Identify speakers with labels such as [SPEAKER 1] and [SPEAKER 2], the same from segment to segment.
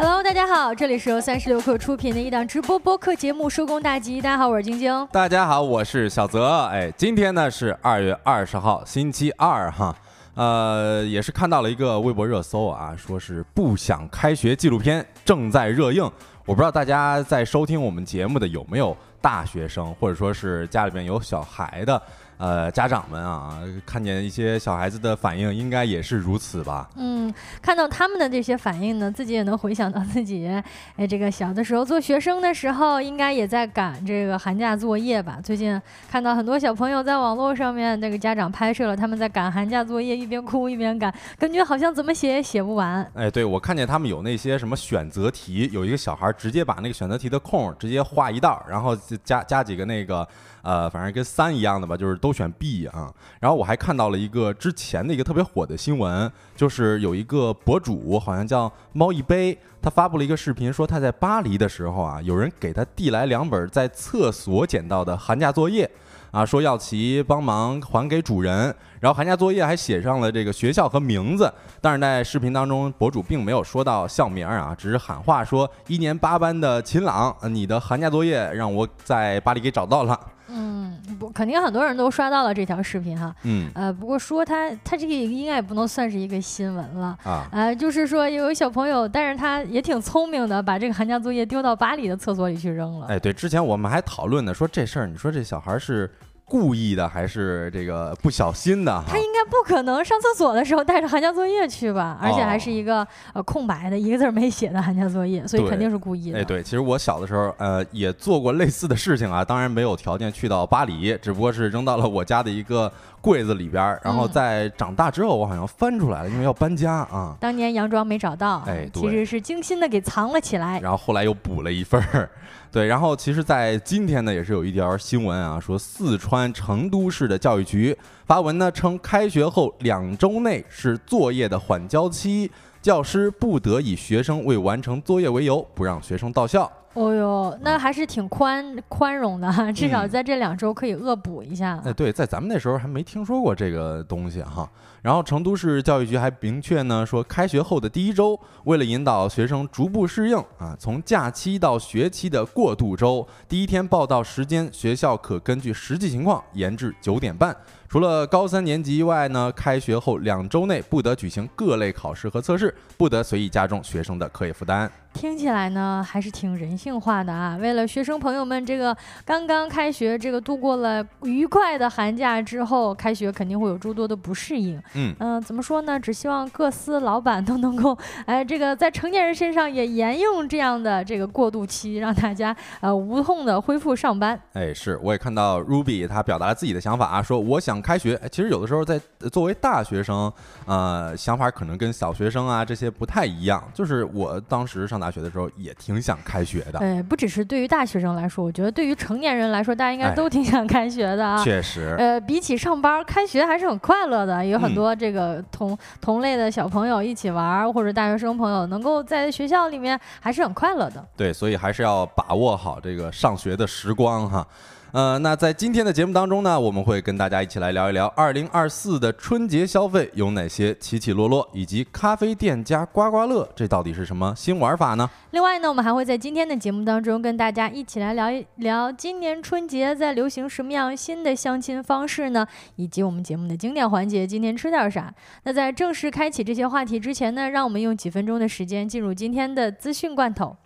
[SPEAKER 1] Hello，大家好，这里是由三十六克出品的一档直播播客节目《收工大吉》。大家好，我是晶晶。
[SPEAKER 2] 大家好，我是小泽。哎，今天呢是二月二十号，星期二哈。呃，也是看到了一个微博热搜啊，说是不想开学纪录片正在热映。我不知道大家在收听我们节目的有没有大学生，或者说是家里边有小孩的。呃，家长们啊，看见一些小孩子的反应，应该也是如此吧？
[SPEAKER 1] 嗯，看到他们的这些反应呢，自己也能回想到自己，哎，这个小的时候做学生的时候，应该也在赶这个寒假作业吧？最近看到很多小朋友在网络上面，那个家长拍摄了他们在赶寒假作业，一边哭一边赶，感觉好像怎么写也写不完。
[SPEAKER 2] 哎，对，我看见他们有那些什么选择题，有一个小孩直接把那个选择题的空直接画一道，然后加加几个那个。呃，反正跟三一样的吧，就是都选 B 啊。然后我还看到了一个之前的一个特别火的新闻，就是有一个博主，好像叫猫一杯，他发布了一个视频，说他在巴黎的时候啊，有人给他递来两本在厕所捡到的寒假作业，啊，说要其帮忙还给主人。然后寒假作业还写上了这个学校和名字，但是在视频当中，博主并没有说到校名啊，只是喊话说一年八班的秦朗，你的寒假作业让我在巴黎给找到了。
[SPEAKER 1] 嗯，不，肯定很多人都刷到了这条视频哈。嗯，呃，不过说他他这个应该也不能算是一个新闻了啊。呃，就是说有小朋友，但是他也挺聪明的，把这个寒假作业丢到巴黎的厕所里去扔了。
[SPEAKER 2] 哎，对，之前我们还讨论呢，说这事儿，你说这小孩是。故意的还是这个不小心的？
[SPEAKER 1] 他应该不可能上厕所的时候带着寒假作业去吧？而且还是一个呃空白的，一个字没写的寒假作业，所以肯定是故意的。
[SPEAKER 2] 哎，对，其实我小的时候呃也做过类似的事情啊，当然没有条件去到巴黎，只不过是扔到了我家的一个柜子里边，然后在长大之后我好像翻出来了，因为要搬家啊。
[SPEAKER 1] 当年佯装没找到，
[SPEAKER 2] 哎，
[SPEAKER 1] 其实是精心的给藏了起来，
[SPEAKER 2] 然后后来又补了一份儿。对，然后其实，在今天呢，也是有一条新闻啊，说四川成都市的教育局发文呢，称开学后两周内是作业的缓交期，教师不得以学生未完成作业为由不让学生到校。
[SPEAKER 1] 哦哟，那还是挺宽宽容的哈，至少在这两周可以恶补一下。
[SPEAKER 2] 哎，对，在咱们那时候还没听说过这个东西哈。然后成都市教育局还明确呢说，开学后的第一周，为了引导学生逐步适应啊，从假期到学期的过渡周，第一天报到时间，学校可根据实际情况延至九点半。除了高三年级外呢，开学后两周内不得举行各类考试和测试，不得随意加重学生的课业负担。
[SPEAKER 1] 听起来呢，还是挺人性化的啊。为了学生朋友们这个刚刚开学，这个度过了愉快的寒假之后，开学肯定会有诸多的不适应。嗯嗯，怎么说呢？只希望各司老板都能够，哎，这个在成年人身上也沿用这样的这个过渡期，让大家呃无痛的恢复上班。
[SPEAKER 2] 哎，是，我也看到 Ruby 他表达了自己的想法啊，说我想。开学，其实有的时候在作为大学生，呃，想法可能跟小学生啊这些不太一样。就是我当时上大学的时候也挺想开学的。
[SPEAKER 1] 对，不只是对于大学生来说，我觉得对于成年人来说，大家应该都挺想开学的啊。
[SPEAKER 2] 确实。
[SPEAKER 1] 呃，比起上班，开学还是很快乐的，有很多这个同同类的小朋友一起玩，或者大学生朋友能够在学校里面还是很快乐的。
[SPEAKER 2] 对，所以还是要把握好这个上学的时光哈。呃，那在今天的节目当中呢，我们会跟大家一起来聊一聊二零二四的春节消费有哪些起起落落，以及咖啡店加刮刮乐，这到底是什么新玩法呢？
[SPEAKER 1] 另外呢，我们还会在今天的节目当中跟大家一起来聊一聊今年春节在流行什么样新的相亲方式呢？以及我们节目的经典环节，今天吃点啥？那在正式开启这些话题之前呢，让我们用几分钟的时间进入今天的资讯罐头。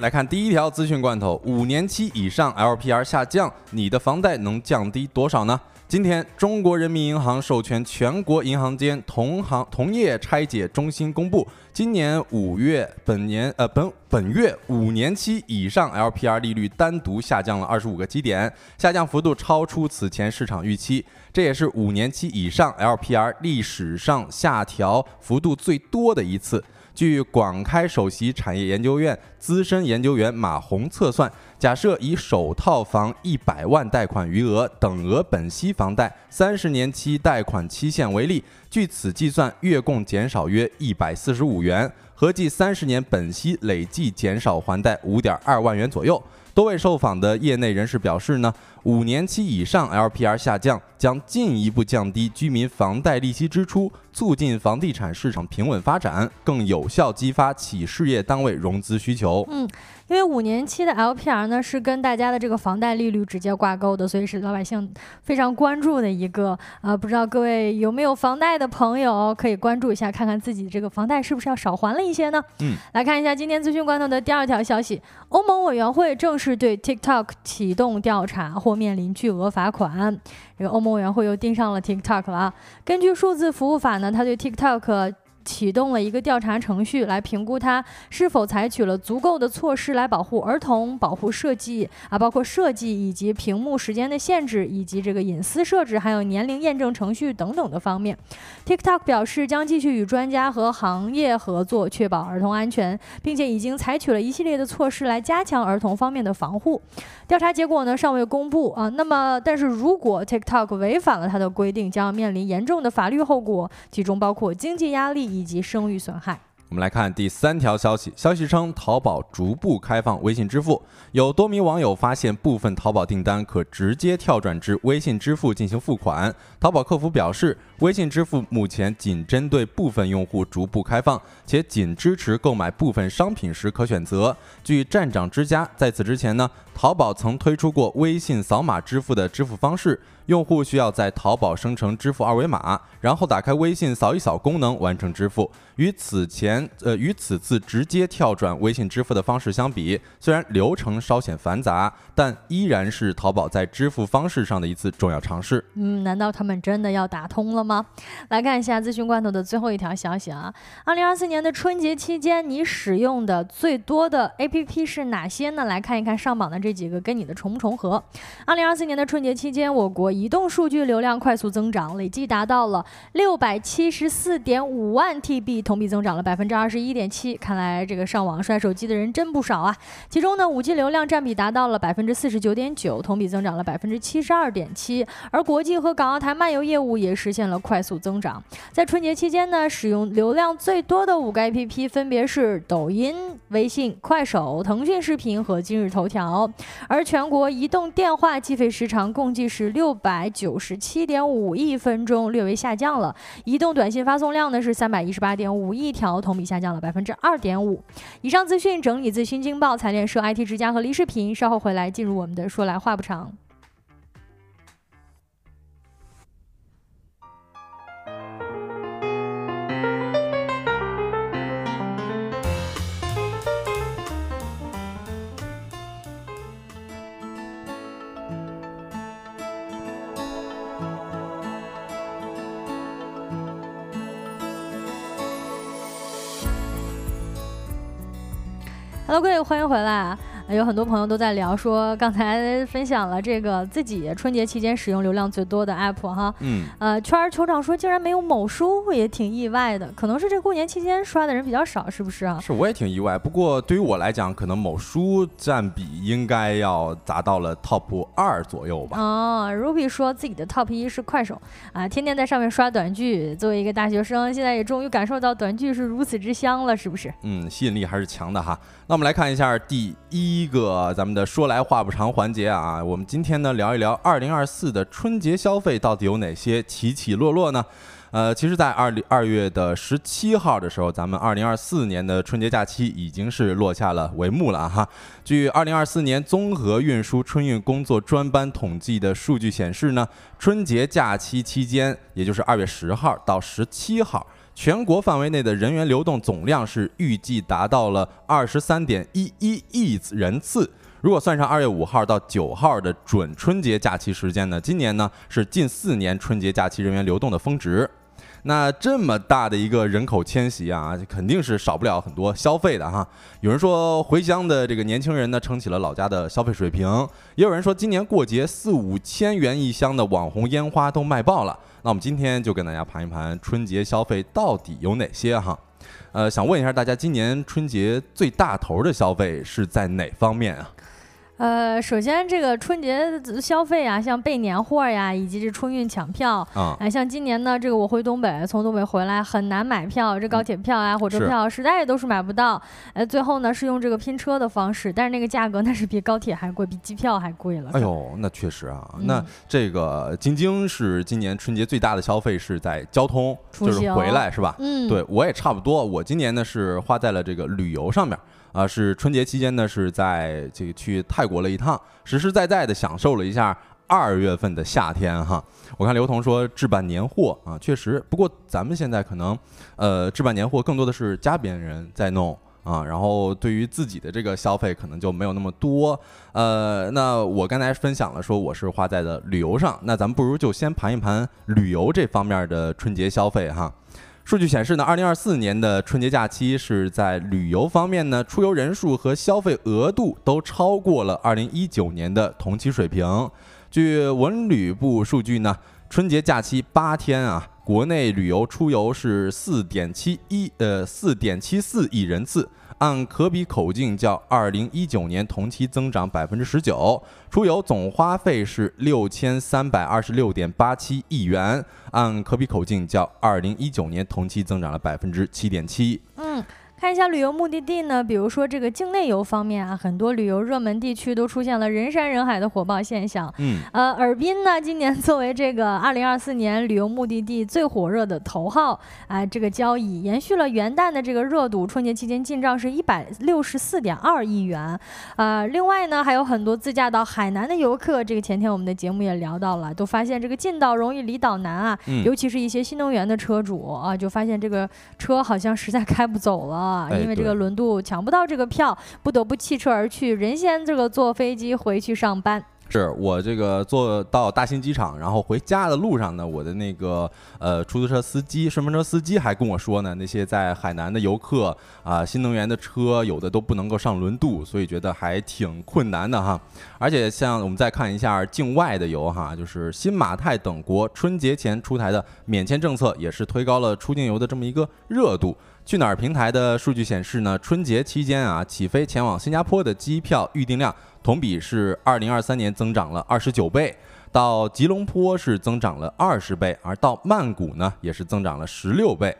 [SPEAKER 2] 来看第一条资讯罐头，五年期以上 LPR 下降，你的房贷能降低多少呢？今天，中国人民银行授权全国银行间同行同业拆解中心公布，今年五月本年呃本本月五年期以上 LPR 利率单独下降了二十五个基点，下降幅度超出此前市场预期，这也是五年期以上 LPR 历史上下调幅度最多的一次。据广开首席产业研究院资深研究员马红测算，假设以首套房一百万贷款余额等额本息房贷三十年期贷款期限为例，据此计算，月供减少约一百四十五元，合计三十年本息累计减少还贷五点二万元左右。多位受访的业内人士表示呢。五年期以上 LPR 下降，将进一步降低居民房贷利息支出，促进房地产市场平稳发展，更有效激发企事业单位融资需求。
[SPEAKER 1] 嗯，因为五年期的 LPR 呢是跟大家的这个房贷利率直接挂钩的，所以是老百姓非常关注的一个。呃，不知道各位有没有房贷的朋友，可以关注一下，看看自己这个房贷是不是要少还了一些呢？
[SPEAKER 2] 嗯，
[SPEAKER 1] 来看一下今天资讯关头的第二条消息：欧盟委员会正式对 TikTok 启动调查。或面临巨额罚款，这个欧盟委员会又盯上了 TikTok 了啊！根据数字服务法呢，它对 TikTok。启动了一个调查程序，来评估它是否采取了足够的措施来保护儿童、保护设计啊，包括设计以及屏幕时间的限制，以及这个隐私设置，还有年龄验证程序等等的方面。TikTok 表示将继续与专家和行业合作，确保儿童安全，并且已经采取了一系列的措施来加强儿童方面的防护。调查结果呢尚未公布啊，那么但是如果 TikTok 违反了它的规定，将要面临严重的法律后果，其中包括经济压力。以及声誉损害。
[SPEAKER 2] 我们来看第三条消息，消息称淘宝逐步开放微信支付，有多名网友发现部分淘宝订单可直接跳转至微信支付进行付款。淘宝客服表示，微信支付目前仅针对部分用户逐步开放，且仅支持购买部分商品时可选择。据站长之家，在此之前呢，淘宝曾推出过微信扫码支付的支付方式。用户需要在淘宝生成支付二维码，然后打开微信扫一扫功能完成支付。与此前呃与此次直接跳转微信支付的方式相比，虽然流程稍显繁杂，但依然是淘宝在支付方式上的一次重要尝试。
[SPEAKER 1] 嗯，难道他们真的要打通了吗？来看一下咨询罐头的最后一条消息啊！二零二四年的春节期间，你使用的最多的 APP 是哪些呢？来看一看上榜的这几个跟你的重不重合。二零二四年的春节期间，我国移动数据流量快速增长，累计达到了六百七十四点五万 TB，同比增长了百分之二十一点七。看来这个上网摔手机的人真不少啊！其中呢，五 G 流量占比达到了百分之四十九点九，同比增长了百分之七十二点七。而国际和港澳台漫游业务也实现了快速增长。在春节期间呢，使用流量最多的五个 APP 分别是抖音、微信、快手、腾讯视频和今日头条。而全国移动电话计费时长共计是六百。百九十七点五亿分钟，略微下降了。移动短信发送量呢是三百一十八点五亿条，同比下降了百分之二点五。以上资讯整理自新京报、财联社、IT 之家和梨视频，稍后回来进入我们的说来话不长。Hello，各位，欢迎回来。有很多朋友都在聊说，刚才分享了这个自己春节期间使用流量最多的 app 哈，
[SPEAKER 2] 嗯，
[SPEAKER 1] 呃，圈儿酋长说竟然没有某书，也挺意外的，可能是这过年期间刷的人比较少，是不是啊？
[SPEAKER 2] 是，我也挺意外。不过对于我来讲，可能某书占比应该要达到了 top 二左右吧。
[SPEAKER 1] 哦，Ruby 说自己的 top 一是快手啊，天天在上面刷短剧。作为一个大学生，现在也终于感受到短剧是如此之香了，是不是？
[SPEAKER 2] 嗯，吸引力还是强的哈。那我们来看一下第一个咱们的说来话不长环节啊，我们今天呢聊一聊二零二四的春节消费到底有哪些起起落落呢？呃，其实，在二零二月的十七号的时候，咱们二零二四年的春节假期已经是落下了帷幕了哈。据二零二四年综合运输春运工作专班统计的数据显示呢，春节假期期间，也就是二月十号到十七号。全国范围内的人员流动总量是预计达到了二十三点一一亿人次。如果算上二月五号到九号的准春节假期时间呢，今年呢是近四年春节假期人员流动的峰值。那这么大的一个人口迁徙啊，肯定是少不了很多消费的哈。有人说回乡的这个年轻人呢，撑起了老家的消费水平；也有人说今年过节四五千元一箱的网红烟花都卖爆了。那我们今天就跟大家盘一盘春节消费到底有哪些哈。呃，想问一下大家，今年春节最大头的消费是在哪方面啊？
[SPEAKER 1] 呃，首先这个春节消费啊，像备年货呀，以及这春运抢票啊，哎，像今年呢，这个我回东北，从东北回来很难买票，这高铁票啊、火车票实在都是买不到。呃，最后呢是用这个拼车的方式，但是那个价格那是比高铁还贵，比机票还贵了。
[SPEAKER 2] 哎呦，那确实啊，那这个晶晶是今年春节最大的消费是在交通，就是回来是吧？
[SPEAKER 1] 嗯，
[SPEAKER 2] 对我也差不多，我今年呢是花在了这个旅游上面。啊，是春节期间呢，是在这个去泰国了一趟，实实在在的享受了一下二月份的夏天哈。我看刘同说置办年货啊，确实，不过咱们现在可能，呃，置办年货更多的是家边人在弄啊，然后对于自己的这个消费可能就没有那么多。呃，那我刚才分享了说我是花在了旅游上，那咱们不如就先盘一盘旅游这方面的春节消费哈。数据显示呢，二零二四年的春节假期是在旅游方面呢，出游人数和消费额度都超过了二零一九年的同期水平。据文旅部数据呢，春节假期八天啊，国内旅游出游是四点七一呃四点七四亿人次。按可比口径较二零一九年同期增长百分之十九，出游总花费是六千三百二十六点八七亿元，按可比口径较二零一九年同期增长了百分之七点七。
[SPEAKER 1] 嗯。看一下旅游目的地呢，比如说这个境内游方面啊，很多旅游热门地区都出现了人山人海的火爆现象。
[SPEAKER 2] 嗯，
[SPEAKER 1] 呃，尔滨呢，今年作为这个二零二四年旅游目的地最火热的头号啊，这个交易延续了元旦的这个热度，春节期间进账是一百六十四点二亿元。啊，另外呢，还有很多自驾到海南的游客，这个前天我们的节目也聊到了，都发现这个进岛容易离岛难啊，尤其是一些新能源的车主啊，就发现这个车好像实在开不走了。啊，因为这个轮渡抢不到这个票，不得不弃车而去，人先这个坐飞机回去上班。
[SPEAKER 2] 是我这个坐到大兴机场，然后回家的路上呢，我的那个呃出租车司机、顺风车司机还跟我说呢，那些在海南的游客啊，新能源的车有的都不能够上轮渡，所以觉得还挺困难的哈。而且像我们再看一下境外的游哈，就是新马泰等国春节前出台的免签政策，也是推高了出境游的这么一个热度。去哪儿平台的数据显示呢，春节期间啊，起飞前往新加坡的机票预订量同比是二零二三年增长了二十九倍，到吉隆坡是增长了二十倍，而到曼谷呢也是增长了十六倍。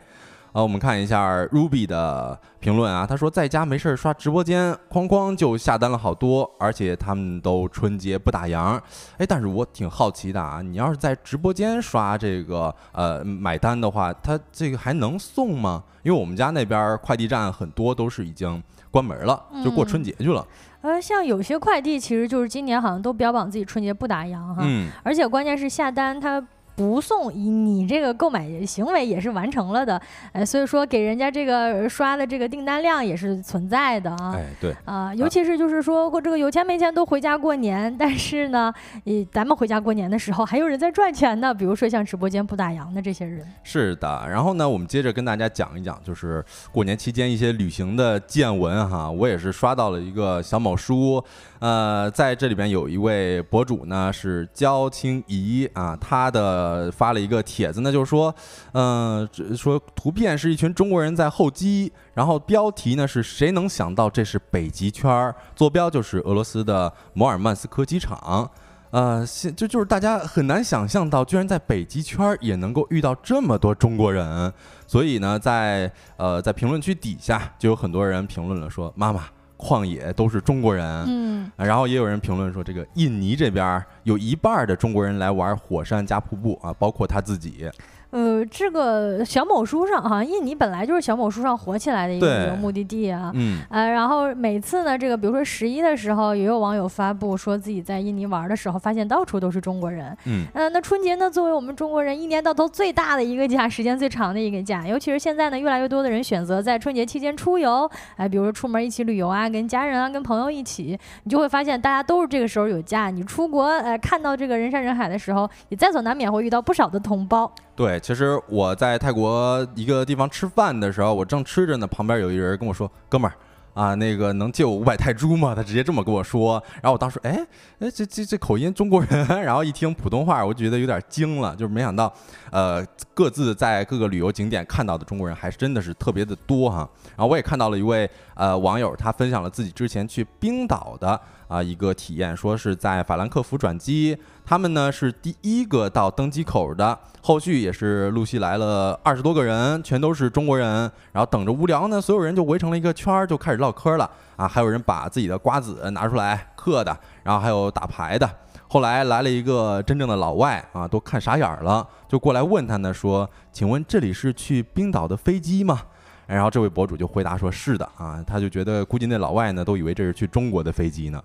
[SPEAKER 2] 啊，我们看一下 Ruby 的评论啊，他说在家没事儿刷直播间，哐哐就下单了好多，而且他们都春节不打烊。哎，但是我挺好奇的啊，你要是在直播间刷这个呃买单的话，他这个还能送吗？因为我们家那边快递站很多都是已经关门了，就过春节去了。
[SPEAKER 1] 呃，像有些快递其实就是今年好像都标榜自己春节不打烊哈，而且关键是下单他。不送以，你这个购买行为也是完成了的，哎，所以说给人家这个刷的这个订单量也是存在的啊。
[SPEAKER 2] 哎，对
[SPEAKER 1] 啊，尤其是就是说过这个有钱没钱都回家过年，但是呢，你咱们回家过年的时候还有人在赚钱呢，比如说像直播间不打烊的这些人。
[SPEAKER 2] 是的，然后呢，我们接着跟大家讲一讲，就是过年期间一些旅行的见闻哈。我也是刷到了一个小某书，呃，在这里边有一位博主呢是焦清怡啊，他的。发了一个帖子呢，就是说，嗯，说图片是一群中国人在候机，然后标题呢是谁能想到这是北极圈儿？坐标就是俄罗斯的摩尔曼斯克机场，呃，现就就是大家很难想象到，居然在北极圈也能够遇到这么多中国人，所以呢，在呃在评论区底下就有很多人评论了，说妈妈。旷野都是中国人，
[SPEAKER 1] 嗯，
[SPEAKER 2] 然后也有人评论说，这个印尼这边有一半的中国人来玩火山加瀑布啊，包括他自己。
[SPEAKER 1] 呃，这个小某书上哈，印尼本来就是小某书上火起来的一个旅游目的地啊。
[SPEAKER 2] 嗯。
[SPEAKER 1] 呃，然后每次呢，这个比如说十一的时候，也有网友发布说自己在印尼玩的时候，发现到处都是中国人。
[SPEAKER 2] 嗯。
[SPEAKER 1] 呃，那春节呢，作为我们中国人一年到头最大的一个假，时间最长的一个假，尤其是现在呢，越来越多的人选择在春节期间出游，哎，比如说出门一起旅游啊，跟家人啊，跟朋友一起，你就会发现大家都是这个时候有假。你出国，呃，看到这个人山人海的时候，你在所难免会遇到不少的同胞。
[SPEAKER 2] 对，其实我在泰国一个地方吃饭的时候，我正吃着呢，旁边有一人跟我说：“哥们儿。”啊，那个能借我五百泰铢吗？他直接这么跟我说，然后我当时，哎，哎，这这这口音中国人，然后一听普通话，我觉得有点惊了，就是没想到，呃，各自在各个旅游景点看到的中国人还是真的是特别的多哈。然后我也看到了一位呃网友，他分享了自己之前去冰岛的。啊，一个体验，说是在法兰克福转机，他们呢是第一个到登机口的，后续也是陆续来了二十多个人，全都是中国人，然后等着无聊呢，所有人就围成了一个圈儿，就开始唠嗑了啊，还有人把自己的瓜子拿出来嗑的，然后还有打牌的，后来来了一个真正的老外啊，都看傻眼了，就过来问他呢，说，请问这里是去冰岛的飞机吗？然后这位博主就回答说是的啊，他就觉得估计那老外呢都以为这是去中国的飞机呢。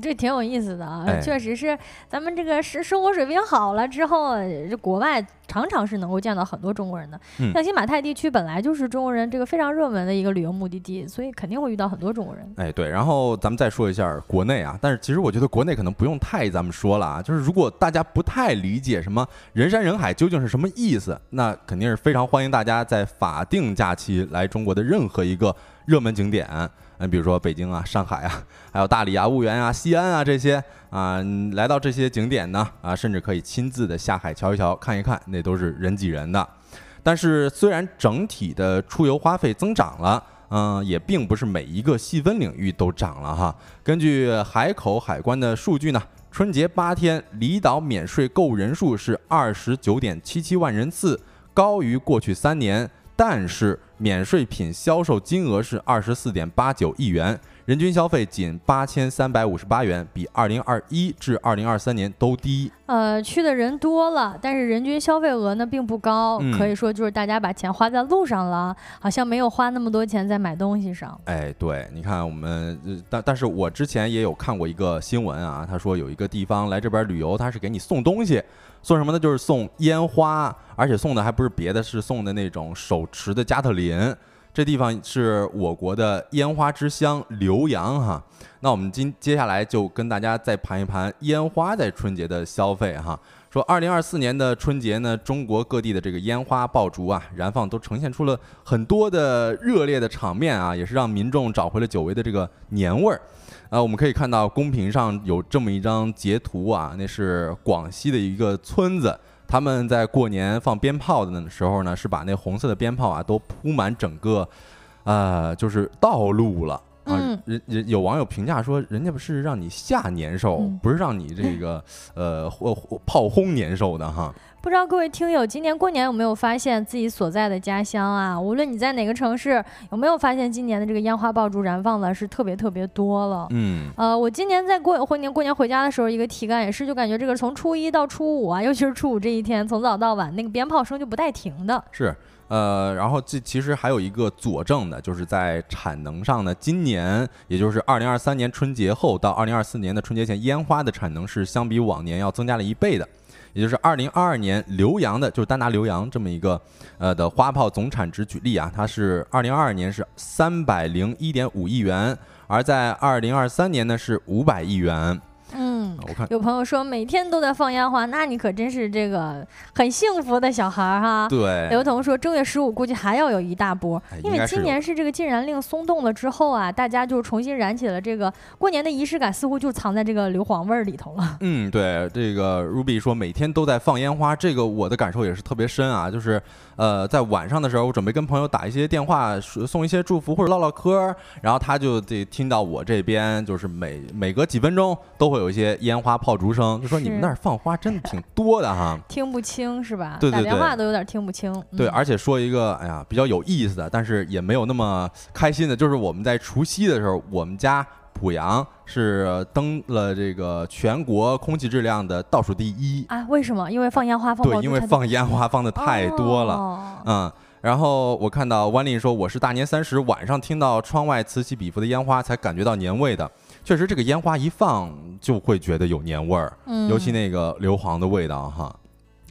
[SPEAKER 1] 嗯，这挺有意思的啊，确实是咱们这个生生活水平好了之后，这国外常常是能够见到很多中国人的。像新马泰地区本来就是中国人这个非常热门的一个旅游目的地，所以肯定会遇到很多中国人。
[SPEAKER 2] 哎，对，然后咱们再说一下国内啊，但是其实我觉得国内可能不用太咱们说了啊，就是如果大家不太理解什么人山人海究竟是什么意思，那肯定是非常欢迎大家在法定假期来中国的任何一个热门景点。嗯，比如说北京啊、上海啊，还有大理啊、婺源啊、西安啊这些啊，来到这些景点呢啊，甚至可以亲自的下海瞧一瞧、看一看，那都是人挤人的。但是虽然整体的出游花费增长了，嗯，也并不是每一个细分领域都涨了哈。根据海口海关的数据呢，春节八天离岛免税购物人数是二十九点七七万人次，高于过去三年，但是。免税品销售金额是二十四点八九亿元，人均消费仅八千三百五十八元，比二零二一至二零二三年都低。
[SPEAKER 1] 呃，去的人多了，但是人均消费额呢并不高，可以说就是大家把钱花在路上了，好像没有花那么多钱在买东西上。
[SPEAKER 2] 哎，对，你看我们，但但是我之前也有看过一个新闻啊，他说有一个地方来这边旅游，他是给你送东西。送什么呢？就是送烟花，而且送的还不是别的，是送的那种手持的加特林。这地方是我国的烟花之乡浏阳哈。那我们今接下来就跟大家再盘一盘烟花在春节的消费哈。说二零二四年的春节呢，中国各地的这个烟花爆竹啊，燃放都呈现出了很多的热烈的场面啊，也是让民众找回了久违的这个年味儿。啊，我们可以看到公屏上有这么一张截图啊，那是广西的一个村子，他们在过年放鞭炮的时候呢，是把那红色的鞭炮啊都铺满整个，呃，就是道路了啊。人人有网友评价说，人家不是让你下年兽，不是让你这个 呃炮轰年兽的哈。
[SPEAKER 1] 不知道各位听友今年过年有没有发现自己所在的家乡啊？无论你在哪个城市，有没有发现今年的这个烟花爆竹燃放的是特别特别多了？嗯，呃，我今年在过过年过年回家的时候，一个体感也是，就感觉这个从初一到初五啊，尤其是初五这一天，从早到晚那个鞭炮声就不带停的。
[SPEAKER 2] 是，呃，然后这其实还有一个佐证的，就是在产能上呢，今年也就是二零二三年春节后到二零二四年的春节前，烟花的产能是相比往年要增加了一倍的。也就是二零二二年浏阳的，就是单拿浏阳这么一个，呃的花炮总产值举例啊，它是二零二二年是三百零一点五亿元，而在二零二三年呢是五百亿元。
[SPEAKER 1] 嗯，我看有朋友说每天都在放烟花，那你可真是这个很幸福的小孩儿哈。
[SPEAKER 2] 对，
[SPEAKER 1] 刘彤说正月十五估计还要有一大波，因为今年是这个禁燃令松动了之后啊，大家就重新燃起了这个过年的仪式感，似乎就藏在这个硫磺味儿里头了。
[SPEAKER 2] 嗯，对，这个 Ruby 说每天都在放烟花，这个我的感受也是特别深啊，就是呃在晚上的时候，我准备跟朋友打一些电话，送一些祝福或者唠唠嗑，然后他就得听到我这边就是每每隔几分钟都会。有一些烟花炮竹声，就说你们那儿放花真的挺多的哈，
[SPEAKER 1] 听不清是吧？
[SPEAKER 2] 对对对，
[SPEAKER 1] 打电话都有点听不清。
[SPEAKER 2] 对，而且说一个，哎呀，比较有意思的，但是也没有那么开心的，就是我们在除夕的时候，我们家濮阳是登了这个全国空气质量的倒数第一
[SPEAKER 1] 啊？为什么？因为放烟花放
[SPEAKER 2] 对，因为放烟花放的太多了。嗯，然后我看到万丽说，我是大年三十晚上听到窗外此起彼伏的烟花，才感觉到年味的。确实，这个烟花一放就会觉得有年味儿，尤其那个硫磺的味道哈。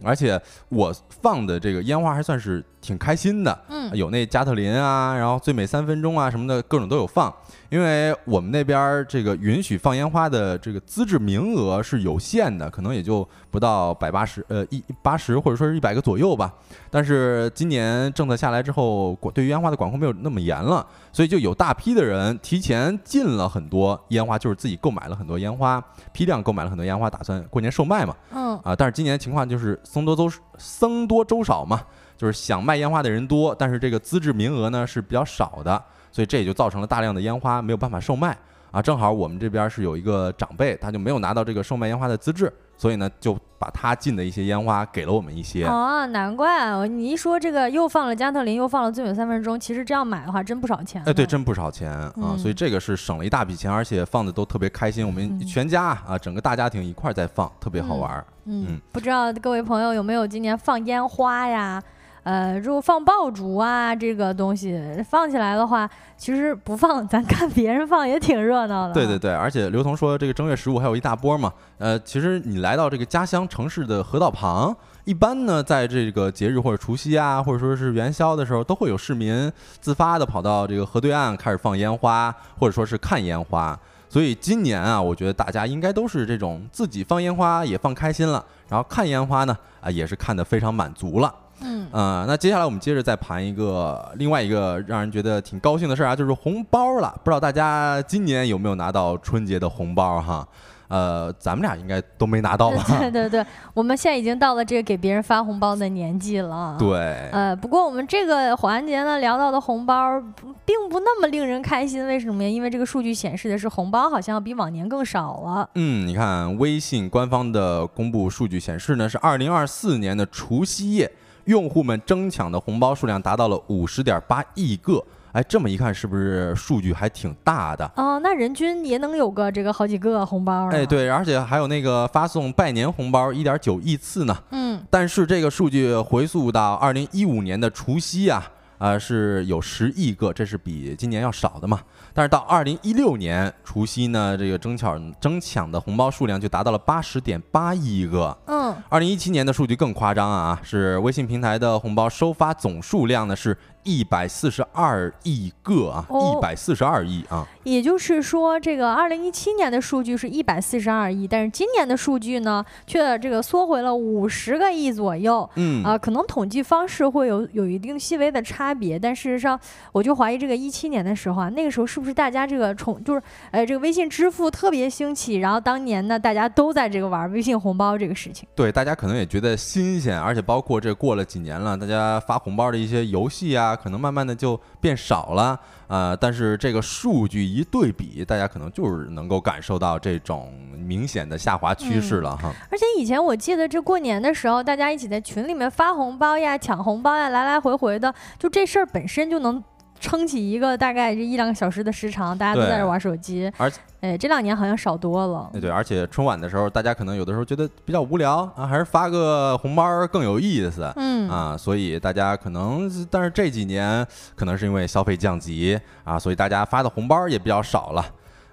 [SPEAKER 2] 而且我放的这个烟花还算是挺开心的，
[SPEAKER 1] 嗯，
[SPEAKER 2] 有那加特林啊，然后最美三分钟啊什么的，各种都有放。因为我们那边这个允许放烟花的这个资质名额是有限的，可能也就不到百八十，呃一八十或者说是一百个左右吧。但是今年政策下来之后，对于烟花的管控没有那么严了，所以就有大批的人提前进了很多烟花，就是自己购买了很多烟花，批量购买了很多烟花，打算过年售卖嘛。
[SPEAKER 1] 嗯
[SPEAKER 2] 啊，但是今年情况就是僧多粥僧多粥少嘛，就是想卖烟花的人多，但是这个资质名额呢是比较少的。所以这也就造成了大量的烟花没有办法售卖啊！正好我们这边是有一个长辈，他就没有拿到这个售卖烟花的资质，所以呢就把他进的一些烟花给了我们一些。
[SPEAKER 1] 哦，难怪你一说这个又放了加特林，又放了最美三分钟，其实这样买的话真不少钱。
[SPEAKER 2] 哎，对，真不少钱啊！所以这个是省了一大笔钱，而且放的都特别开心，我们全家啊，整个大家庭一块在放，特别好玩。
[SPEAKER 1] 嗯，不知道各位朋友有没有今年放烟花呀？呃，如果放爆竹啊，这个东西放起来的话，其实不放，咱看别人放也挺热闹的。
[SPEAKER 2] 对对对，而且刘彤说这个正月十五还有一大波嘛。呃，其实你来到这个家乡城市的河道旁，一般呢，在这个节日或者除夕啊，或者说是元宵的时候，都会有市民自发的跑到这个河对岸开始放烟花，或者说是看烟花。所以今年啊，我觉得大家应该都是这种自己放烟花也放开心了，然后看烟花呢，啊，也是看得非常满足了。
[SPEAKER 1] 嗯
[SPEAKER 2] 呃，那接下来我们接着再盘一个另外一个让人觉得挺高兴的事儿啊，就是红包了。不知道大家今年有没有拿到春节的红包哈？呃，咱们俩应该都没拿到吧？
[SPEAKER 1] 对对对，我们现在已经到了这个给别人发红包的年纪了。
[SPEAKER 2] 对。
[SPEAKER 1] 呃，不过我们这个环节呢，聊到的红包并不那么令人开心，为什么呀？因为这个数据显示的是红包好像比往年更少了。
[SPEAKER 2] 嗯，你看微信官方的公布数据显示呢，是二零二四年的除夕夜。用户们争抢的红包数量达到了五十点八亿个，哎，这么一看，是不是数据还挺大的？
[SPEAKER 1] 哦，那人均也能有个这个好几个红包
[SPEAKER 2] 哎，对，而且还有那个发送拜年红包一点九亿次呢。
[SPEAKER 1] 嗯，
[SPEAKER 2] 但是这个数据回溯到二零一五年的除夕啊，啊是有十亿个，这是比今年要少的嘛。但是到二零一六年除夕呢，这个争抢争抢的红包数量就达到了八十点八亿个。
[SPEAKER 1] 嗯，
[SPEAKER 2] 二零一七年的数据更夸张啊，是微信平台的红包收发总数量呢是。一百四十二亿个啊，一百四十二亿啊，
[SPEAKER 1] 也就是说，这个二零一七年的数据是一百四十二亿，但是今年的数据呢，却这个缩回了五十个亿左右。
[SPEAKER 2] 嗯
[SPEAKER 1] 啊，可能统计方式会有有一定细微的差别，但事实上，我就怀疑这个一七年的时候啊，那个时候是不是大家这个充就是呃这个微信支付特别兴起，然后当年呢大家都在这个玩微信红包这个事情。
[SPEAKER 2] 对，大家可能也觉得新鲜，而且包括这过了几年了，大家发红包的一些游戏啊。可能慢慢的就变少了啊，但是这个数据一对比，大家可能就是能够感受到这种明显的下滑趋势了哈。
[SPEAKER 1] 而且以前我记得这过年的时候，大家一起在群里面发红包呀、抢红包呀，来来回回的，就这事儿本身就能。撑起一个大概这一两个小时的时长，大家都在这玩手机，
[SPEAKER 2] 而且，
[SPEAKER 1] 哎，这两年好像少多了。
[SPEAKER 2] 对，而且春晚的时候，大家可能有的时候觉得比较无聊啊，还是发个红包更有意思。
[SPEAKER 1] 嗯
[SPEAKER 2] 啊，所以大家可能，但是这几年可能是因为消费降级啊，所以大家发的红包也比较少了。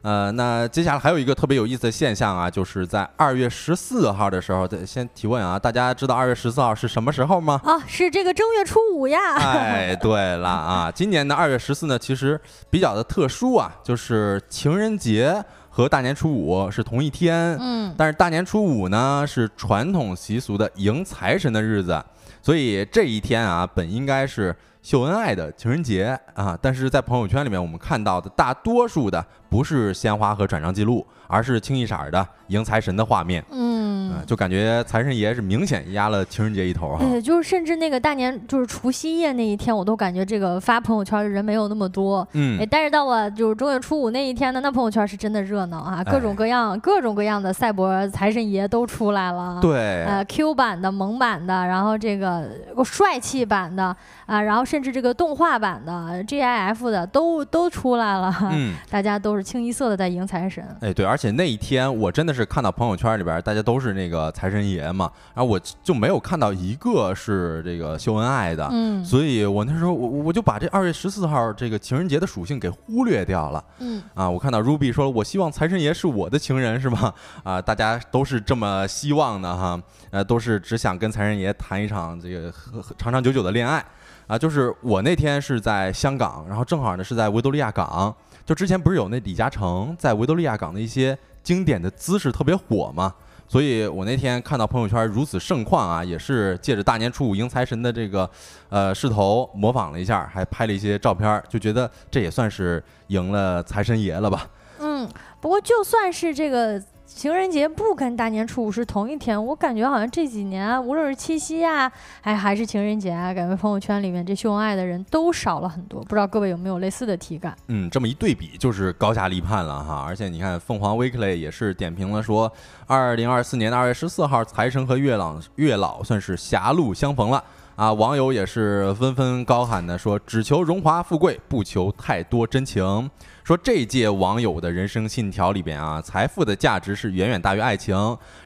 [SPEAKER 2] 呃，那接下来还有一个特别有意思的现象啊，就是在二月十四号的时候，先提问啊，大家知道二月十四号是什么时候吗？
[SPEAKER 1] 啊，是这个正月初五呀。
[SPEAKER 2] 哎，对了啊，今年的二月十四呢，其实比较的特殊啊，就是情人节和大年初五是同一天。
[SPEAKER 1] 嗯，
[SPEAKER 2] 但是大年初五呢是传统习俗的迎财神的日子，所以这一天啊，本应该是。秀恩爱的情人节啊，但是在朋友圈里面，我们看到的大多数的不是鲜花和转账记录，而是清一色的迎财神的画面。
[SPEAKER 1] 嗯，
[SPEAKER 2] 就感觉财神爷是明显压了情人节一头哈。
[SPEAKER 1] 对，就是甚至那个大年就是除夕夜那一天，我都感觉这个发朋友圈的人没有那么多。
[SPEAKER 2] 嗯，
[SPEAKER 1] 但是到了就是正月初五那一天呢，那朋友圈是真的热闹啊，各种各样、各种各样的赛博财神爷都出来了。
[SPEAKER 2] 对，
[SPEAKER 1] 呃，Q 版的、萌版的，然后这个帅气版的啊，然后甚甚至这个动画版的 GIF 的都都出来了，嗯，大家都是清一色的在迎财神。
[SPEAKER 2] 哎，对，而且那一天我真的是看到朋友圈里边大家都是那个财神爷嘛，然后我就没有看到一个是这个秀恩爱的，嗯，所以我那时候我我就把这二月十四号这个情人节的属性给忽略掉了，嗯，啊，我看到 Ruby 说我希望财神爷是我的情人是吧？啊，大家都是这么希望的哈，呃，都是只想跟财神爷谈一场这个长长久久的恋爱。啊，就是我那天是在香港，然后正好呢是在维多利亚港。就之前不是有那李嘉诚在维多利亚港的一些经典的姿势特别火嘛，所以我那天看到朋友圈如此盛况啊，也是借着大年初五迎财神的这个呃势头模仿了一下，还拍了一些照片，就觉得这也算是迎了财神爷了吧。
[SPEAKER 1] 嗯，不过就算是这个。情人节不跟大年初五是同一天，我感觉好像这几年，无论是七夕啊，还还是情人节啊，感觉朋友圈里面这秀恩爱的人都少了很多。不知道各位有没有类似的体感？
[SPEAKER 2] 嗯，这么一对比，就是高下立判了哈。而且你看，凤凰 Weekly 也是点评了说，二零二四年的二月十四号，财神和月老月老算是狭路相逢了啊。网友也是纷纷高喊的说，只求荣华富贵，不求太多真情。说这届网友的人生信条里边啊，财富的价值是远远大于爱情。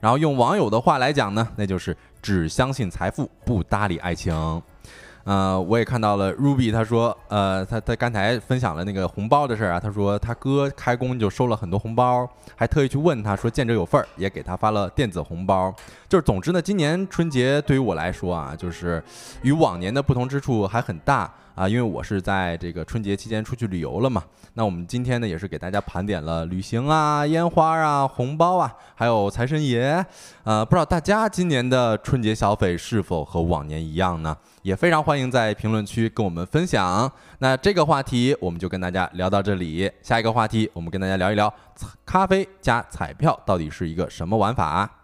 [SPEAKER 2] 然后用网友的话来讲呢，那就是只相信财富，不搭理爱情。呃，我也看到了 Ruby，他说，呃，他他刚才分享了那个红包的事儿啊，他说他哥开工就收了很多红包，还特意去问他说见者有份儿，也给他发了电子红包。就是总之呢，今年春节对于我来说啊，就是与往年的不同之处还很大。啊，因为我是在这个春节期间出去旅游了嘛，那我们今天呢也是给大家盘点了旅行啊、烟花啊、红包啊，还有财神爷。呃，不知道大家今年的春节消费是否和往年一样呢？也非常欢迎在评论区跟我们分享。那这个话题我们就跟大家聊到这里，下一个话题我们跟大家聊一聊咖啡加彩票到底是一个什么玩法。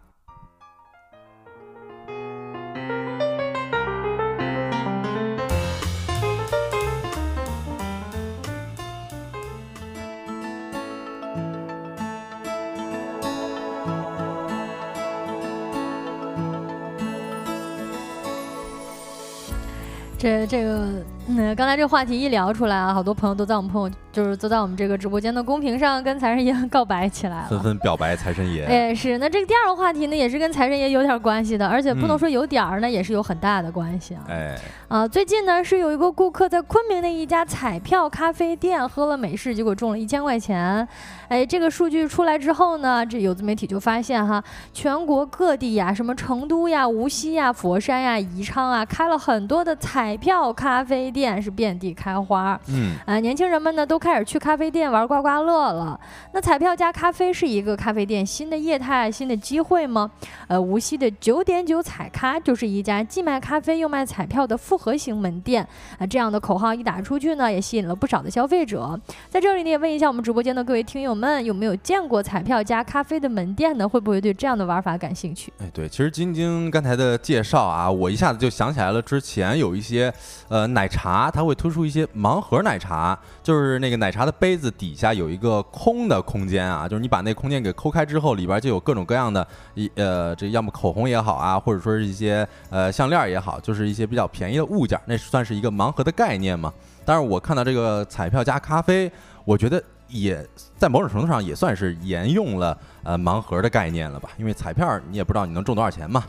[SPEAKER 1] 这这个，嗯，刚才这话题一聊出来啊，好多朋友都在我们朋友，就是都在我们这个直播间的公屏上跟财神爷 告白起来了，
[SPEAKER 2] 纷纷表白财神爷。
[SPEAKER 1] 哎，是。那这个第二个话题呢，也是跟财神爷有点关系的，而且不能说有点儿呢，也是有很大的关系啊。
[SPEAKER 2] 哎，
[SPEAKER 1] 啊，最近呢是有一个顾客在昆明的一家彩票咖啡店喝了美式，结果中了一千块钱。哎，这个数据出来之后呢，这有自媒体就发现哈，全国各地呀，什么成都呀、无锡呀、佛山呀、宜昌啊，开了很多的彩票咖啡店，是遍地开花。嗯，啊，年轻人们呢都开始去咖啡店玩刮刮乐了。那彩票加咖啡是一个咖啡店新的业态、新的机会吗？呃，无锡的九点九彩咖就是一家既卖咖啡又卖彩票的复合型门店。啊，这样的口号一打出去呢，也吸引了不少的消费者。在这里呢，也问一下我们直播间的各位听友。们有没有见过彩票加咖啡的门店呢？会不会对这样的玩法感兴趣？
[SPEAKER 2] 哎，对，其实晶晶刚才的介绍啊，我一下子就想起来了，之前有一些呃奶茶，它会推出一些盲盒奶茶，就是那个奶茶的杯子底下有一个空的空间啊，就是你把那空间给抠开之后，里边就有各种各样的一呃，这要么口红也好啊，或者说是一些呃项链也好，就是一些比较便宜的物件，那算是一个盲盒的概念嘛。但是我看到这个彩票加咖啡，我觉得。也在某种程度上也算是沿用了呃盲盒的概念了吧，因为彩票你也不知道你能中多少钱嘛。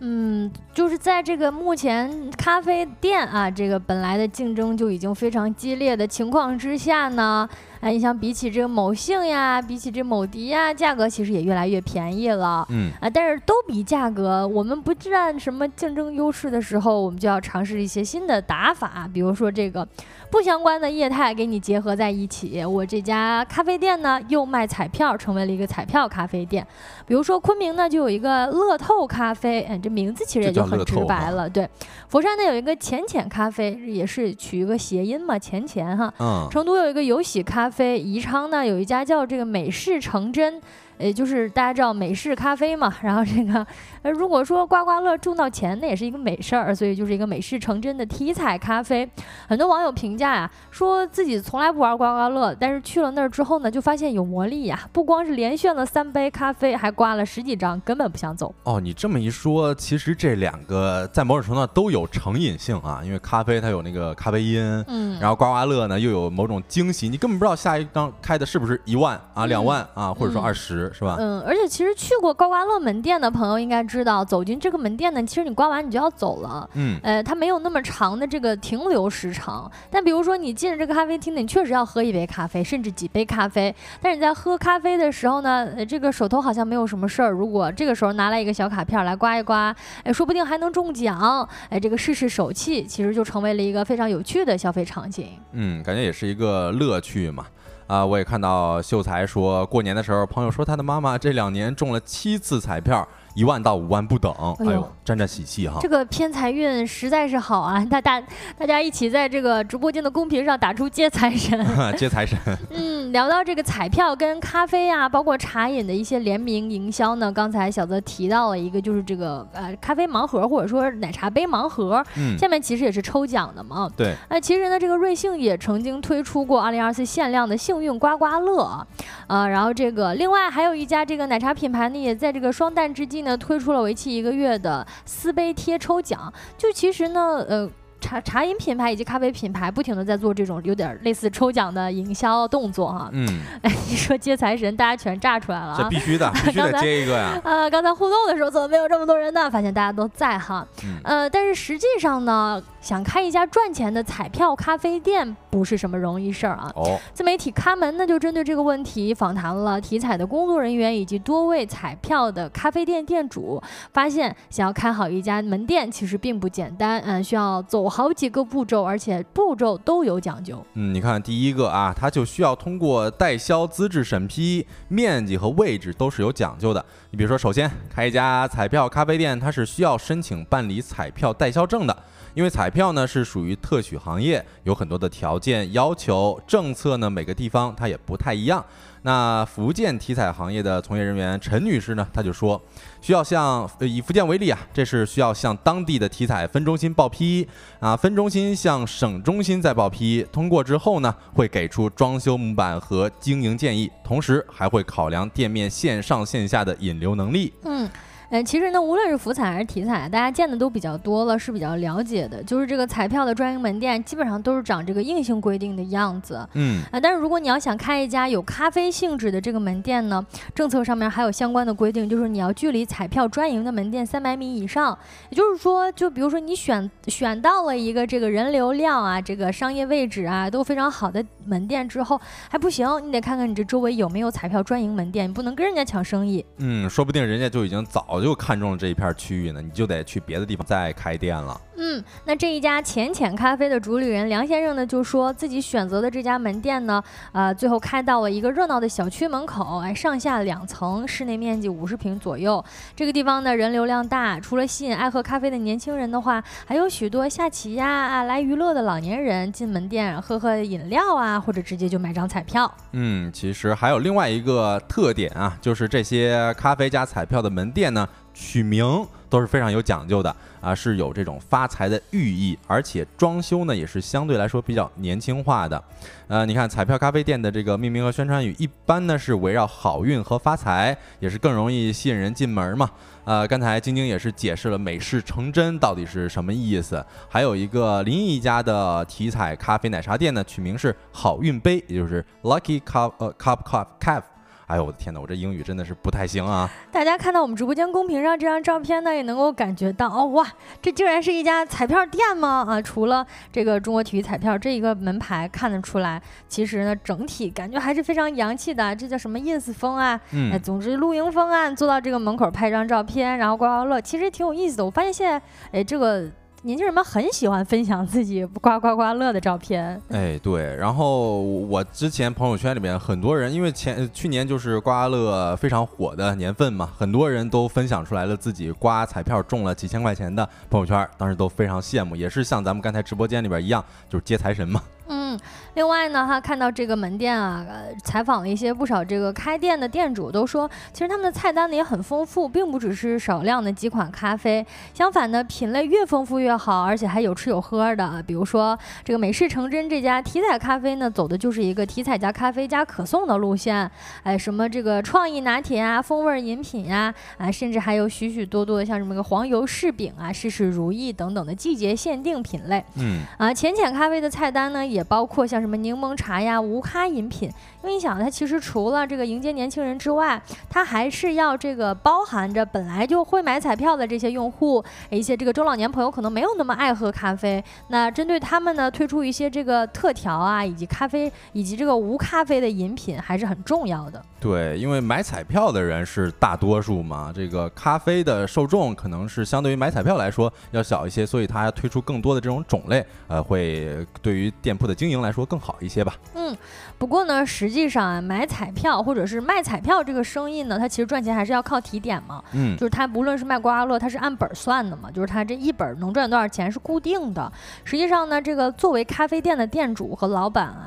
[SPEAKER 1] 嗯，就是在这个目前咖啡店啊，这个本来的竞争就已经非常激烈的情况之下呢，哎，你像比起这个某信呀，比起这某迪呀，价格其实也越来越便宜了。嗯啊，但是都比价格，我们不占什么竞争优势的时候，我们就要尝试一些新的打法，比如说这个。不相关的业态给你结合在一起，我这家咖啡店呢又卖彩票，成为了一个彩票咖啡店。比如说昆明呢就有一个乐透咖啡，哎，这名字其实也就很直白了。对，佛山呢有一个浅浅咖啡，也是取一个谐音嘛，浅浅哈。嗯。成都有一个有喜咖啡，宜昌呢有一家叫这个美式成真。也就是大家知道美式咖啡嘛，然后这个呃，如果说刮刮乐中到钱，那也是一个美事儿，所以就是一个美式成真的体彩咖啡。很多网友评价呀，说自己从来不玩刮刮乐，但是去了那儿之后呢，就发现有魔力呀，不光是连炫了三杯咖啡，还刮了十几张，根本不想走。
[SPEAKER 2] 哦，你这么一说，其实这两个在某种程度上都有成瘾性啊，因为咖啡它有那个咖啡因，嗯，然后刮刮乐呢又有某种惊喜，你根本不知道下一张开的是不是一万啊、两万啊，或者说二十，是吧？
[SPEAKER 1] 嗯，而且其实去过刮刮乐门店的朋友应该知道，走进这个门店呢，其实你刮完你就要走了，嗯，呃，它没有那么长的这个停留时长。但比如说你进了这个咖啡厅呢，你确实要喝一杯咖啡，甚至几杯咖啡。但是你在喝咖啡的时候呢，呃这个手头好像没有什么事儿，如果这个时候拿来一个小卡片来刮一刮，哎，说不定还能中奖，哎，这个试试手气，其实就成为了一个非常有趣的消费场景。
[SPEAKER 2] 嗯，感觉也是一个乐趣嘛。啊，我也看到秀才说过年的时候，朋友说他的妈妈这两年中了七次彩票。一万到五万不等，哎呦，沾沾喜气哈！
[SPEAKER 1] 这个偏财运实在是好啊！大大大家一起在这个直播间的公屏上打出接财神，
[SPEAKER 2] 接财神。
[SPEAKER 1] 嗯，聊到这个彩票跟咖啡啊，包括茶饮的一些联名营销呢，刚才小泽提到了一个，就是这个呃咖啡盲盒或者说奶茶杯盲盒，嗯，下面其实也是抽奖的嘛。
[SPEAKER 2] 对。
[SPEAKER 1] 那其实呢，这个瑞幸也曾经推出过二零二四限量的幸运刮刮乐，呃，然后这个另外还有一家这个奶茶品牌呢，也在这个双旦之际呢。推出了为期一个月的私杯贴抽奖，就其实呢，呃。茶茶饮品牌以及咖啡品牌不停的在做这种有点类似抽奖的营销动作哈。嗯，哎，你说接财神，大家全炸出来了。
[SPEAKER 2] 这必须的，必须得接一个呀。
[SPEAKER 1] 呃，刚才互动的时候怎么没有这么多人呢？发现大家都在哈。呃，但是实际上呢，想开一家赚钱的彩票咖啡店不是什么容易事儿啊。哦。自媒体咖门呢就针对这个问题访谈了体彩的工作人员以及多位彩票的咖啡店店主，发现想要开好一家门店其实并不简单，嗯，需要走。好几个步骤，而且步骤都有讲究。
[SPEAKER 2] 嗯，你看第一个啊，它就需要通过代销资质审批，面积和位置都是有讲究的。你比如说，首先开一家彩票咖啡店，它是需要申请办理彩票代销证的。因为彩彩票呢是属于特许行业，有很多的条件要求，政策呢每个地方它也不太一样。那福建体彩行业的从业人员陈女士呢，她就说，需要向以福建为例啊，这是需要向当地的体彩分中心报批啊，分中心向省中心再报批，通过之后呢，会给出装修模板和经营建议，同时还会考量店面线上线下的引流能力。
[SPEAKER 1] 嗯。嗯，其实呢，无论是福彩还是体彩，大家见的都比较多了，是比较了解的。就是这个彩票的专营门店，基本上都是长这个硬性规定的样子。嗯啊，但是如果你要想开一家有咖啡性质的这个门店呢，政策上面还有相关的规定，就是你要距离彩票专营的门店三百米以上。也就是说，就比如说你选选到了一个这个人流量啊、这个商业位置啊都非常好的门店之后，还不行，你得看看你这周围有没有彩票专营门店，你不能跟人家抢生意。
[SPEAKER 2] 嗯，说不定人家就已经早。就看中了这一片区域呢，你就得去别的地方再开店了。
[SPEAKER 1] 嗯，那这一家浅浅咖啡的主理人梁先生呢，就说自己选择的这家门店呢，呃，最后开到了一个热闹的小区门口，哎，上下两层，室内面积五十平左右。这个地方呢，人流量大，除了吸引爱喝咖啡的年轻人的话，还有许多下棋呀啊来娱乐的老年人进门店喝喝饮料啊，或者直接就买张彩票。
[SPEAKER 2] 嗯，其实还有另外一个特点啊，就是这些咖啡加彩票的门店呢。取名都是非常有讲究的啊，是有这种发财的寓意，而且装修呢也是相对来说比较年轻化的。呃，你看彩票咖啡店的这个命名和宣传语，一般呢是围绕好运和发财，也是更容易吸引人进门嘛。呃，刚才晶晶也是解释了美事成真到底是什么意思。还有一个临沂一家的体彩咖啡奶茶店呢，取名是好运杯，也就是 Lucky Cup 呃 Cup Cup Cup。哎呦我的天哪，我这英语真的是不太行啊！
[SPEAKER 1] 大家看到我们直播间公屏上这张照片呢，也能够感觉到哦哇，这竟然是一家彩票店吗？啊，除了这个中国体育彩票这一个门牌看得出来，其实呢整体感觉还是非常洋气的。这叫什么 ins 风啊？嗯，哎，总之露营风啊，坐到这个门口拍张照片，然后刮刮乐，其实挺有意思的。我发现现在，哎，这个。年轻人们很喜欢分享自己刮刮刮乐的照片。
[SPEAKER 2] 哎，对，然后我之前朋友圈里面很多人，因为前去年就是刮刮乐非常火的年份嘛，很多人都分享出来了自己刮彩票中了几千块钱的朋友圈，当时都非常羡慕，也是像咱们刚才直播间里边一样，就是接财神嘛。
[SPEAKER 1] 嗯。嗯，另外呢，哈，看到这个门店啊，呃，采访了一些不少这个开店的店主，都说其实他们的菜单呢也很丰富，并不只是少量的几款咖啡，相反呢，品类越丰富越好，而且还有吃有喝的。比如说这个美式成真这家体彩咖啡呢，走的就是一个体彩加咖啡加可颂的路线，哎，什么这个创意拿铁啊，风味饮品呀，啊，甚至还有许许多多的像什么个黄油柿饼啊，事事如意等等的季节限定品类。嗯，啊，浅浅咖啡的菜单呢也。包括像什么什么柠檬茶呀、无咖饮品，因为你想，它其实除了这个迎接年轻人之外，它还是要这个包含着本来就会买彩票的这些用户，一些这个中老年朋友可能没有那么爱喝咖啡，那针对他们呢，推出一些这个特调啊，以及咖啡以及这个无咖啡的饮品还是很重要的。
[SPEAKER 2] 对，因为买彩票的人是大多数嘛，这个咖啡的受众可能是相对于买彩票来说要小一些，所以它推出更多的这种种类，呃，会对于店铺的经营来说更好一些吧。
[SPEAKER 1] 嗯，不过呢，实际上啊，买彩票或者是卖彩票这个生意呢，它其实赚钱还是要靠提点嘛。嗯，就是它不论是卖刮刮乐，它是按本算的嘛，就是它这一本能赚多少钱是固定的。实际上呢，这个作为咖啡店的店主和老板啊。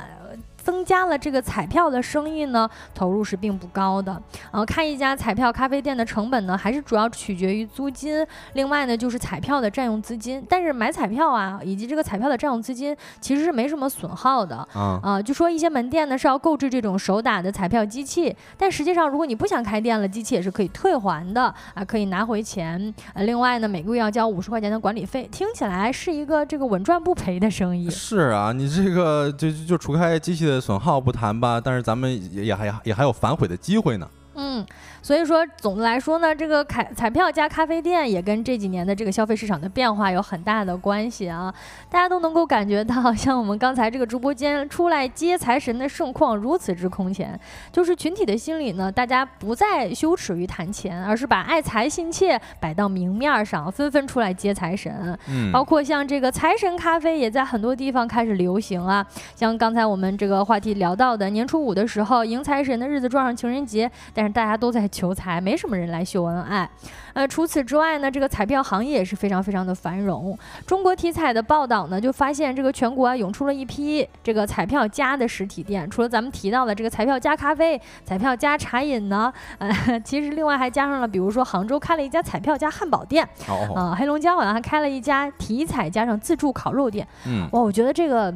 [SPEAKER 1] 增加了这个彩票的生意呢，投入是并不高的。呃，开一家彩票咖啡店的成本呢，还是主要取决于租金。另外呢，就是彩票的占用资金。但是买彩票啊，以及这个彩票的占用资金，其实是没什么损耗的。啊，就说一些门店呢是要购置这种手打的彩票机器，但实际上如果你不想开店了，机器也是可以退还的啊，可以拿回钱。呃，另外呢，每个月要交五十块钱的管理费，听起来是一个这个稳赚不赔的生意。
[SPEAKER 2] 是啊，你这个就就除开机器的。的损耗不谈吧，但是咱们也也还也还有反悔的机会呢。
[SPEAKER 1] 嗯。所以说，总的来说呢，这个彩彩票加咖啡店也跟这几年的这个消费市场的变化有很大的关系啊。大家都能够感觉到，像我们刚才这个直播间出来接财神的盛况如此之空前，就是群体的心理呢，大家不再羞耻于谈钱，而是把爱财心切摆到明面上，纷纷出来接财神。嗯，包括像这个财神咖啡也在很多地方开始流行啊。像刚才我们这个话题聊到的，年初五的时候迎财神的日子撞上情人节，但是大家都在。求财没什么人来秀恩爱，呃，除此之外呢，这个彩票行业也是非常非常的繁荣。中国体彩的报道呢，就发现这个全国啊涌出了一批这个彩票加的实体店，除了咱们提到的这个彩票加咖啡、彩票加茶饮呢，呃，其实另外还加上了，比如说杭州开了一家彩票加汉堡店，啊，黑龙江好像还开了一家体彩加上自助烤肉店，嗯，哇，我觉得这个。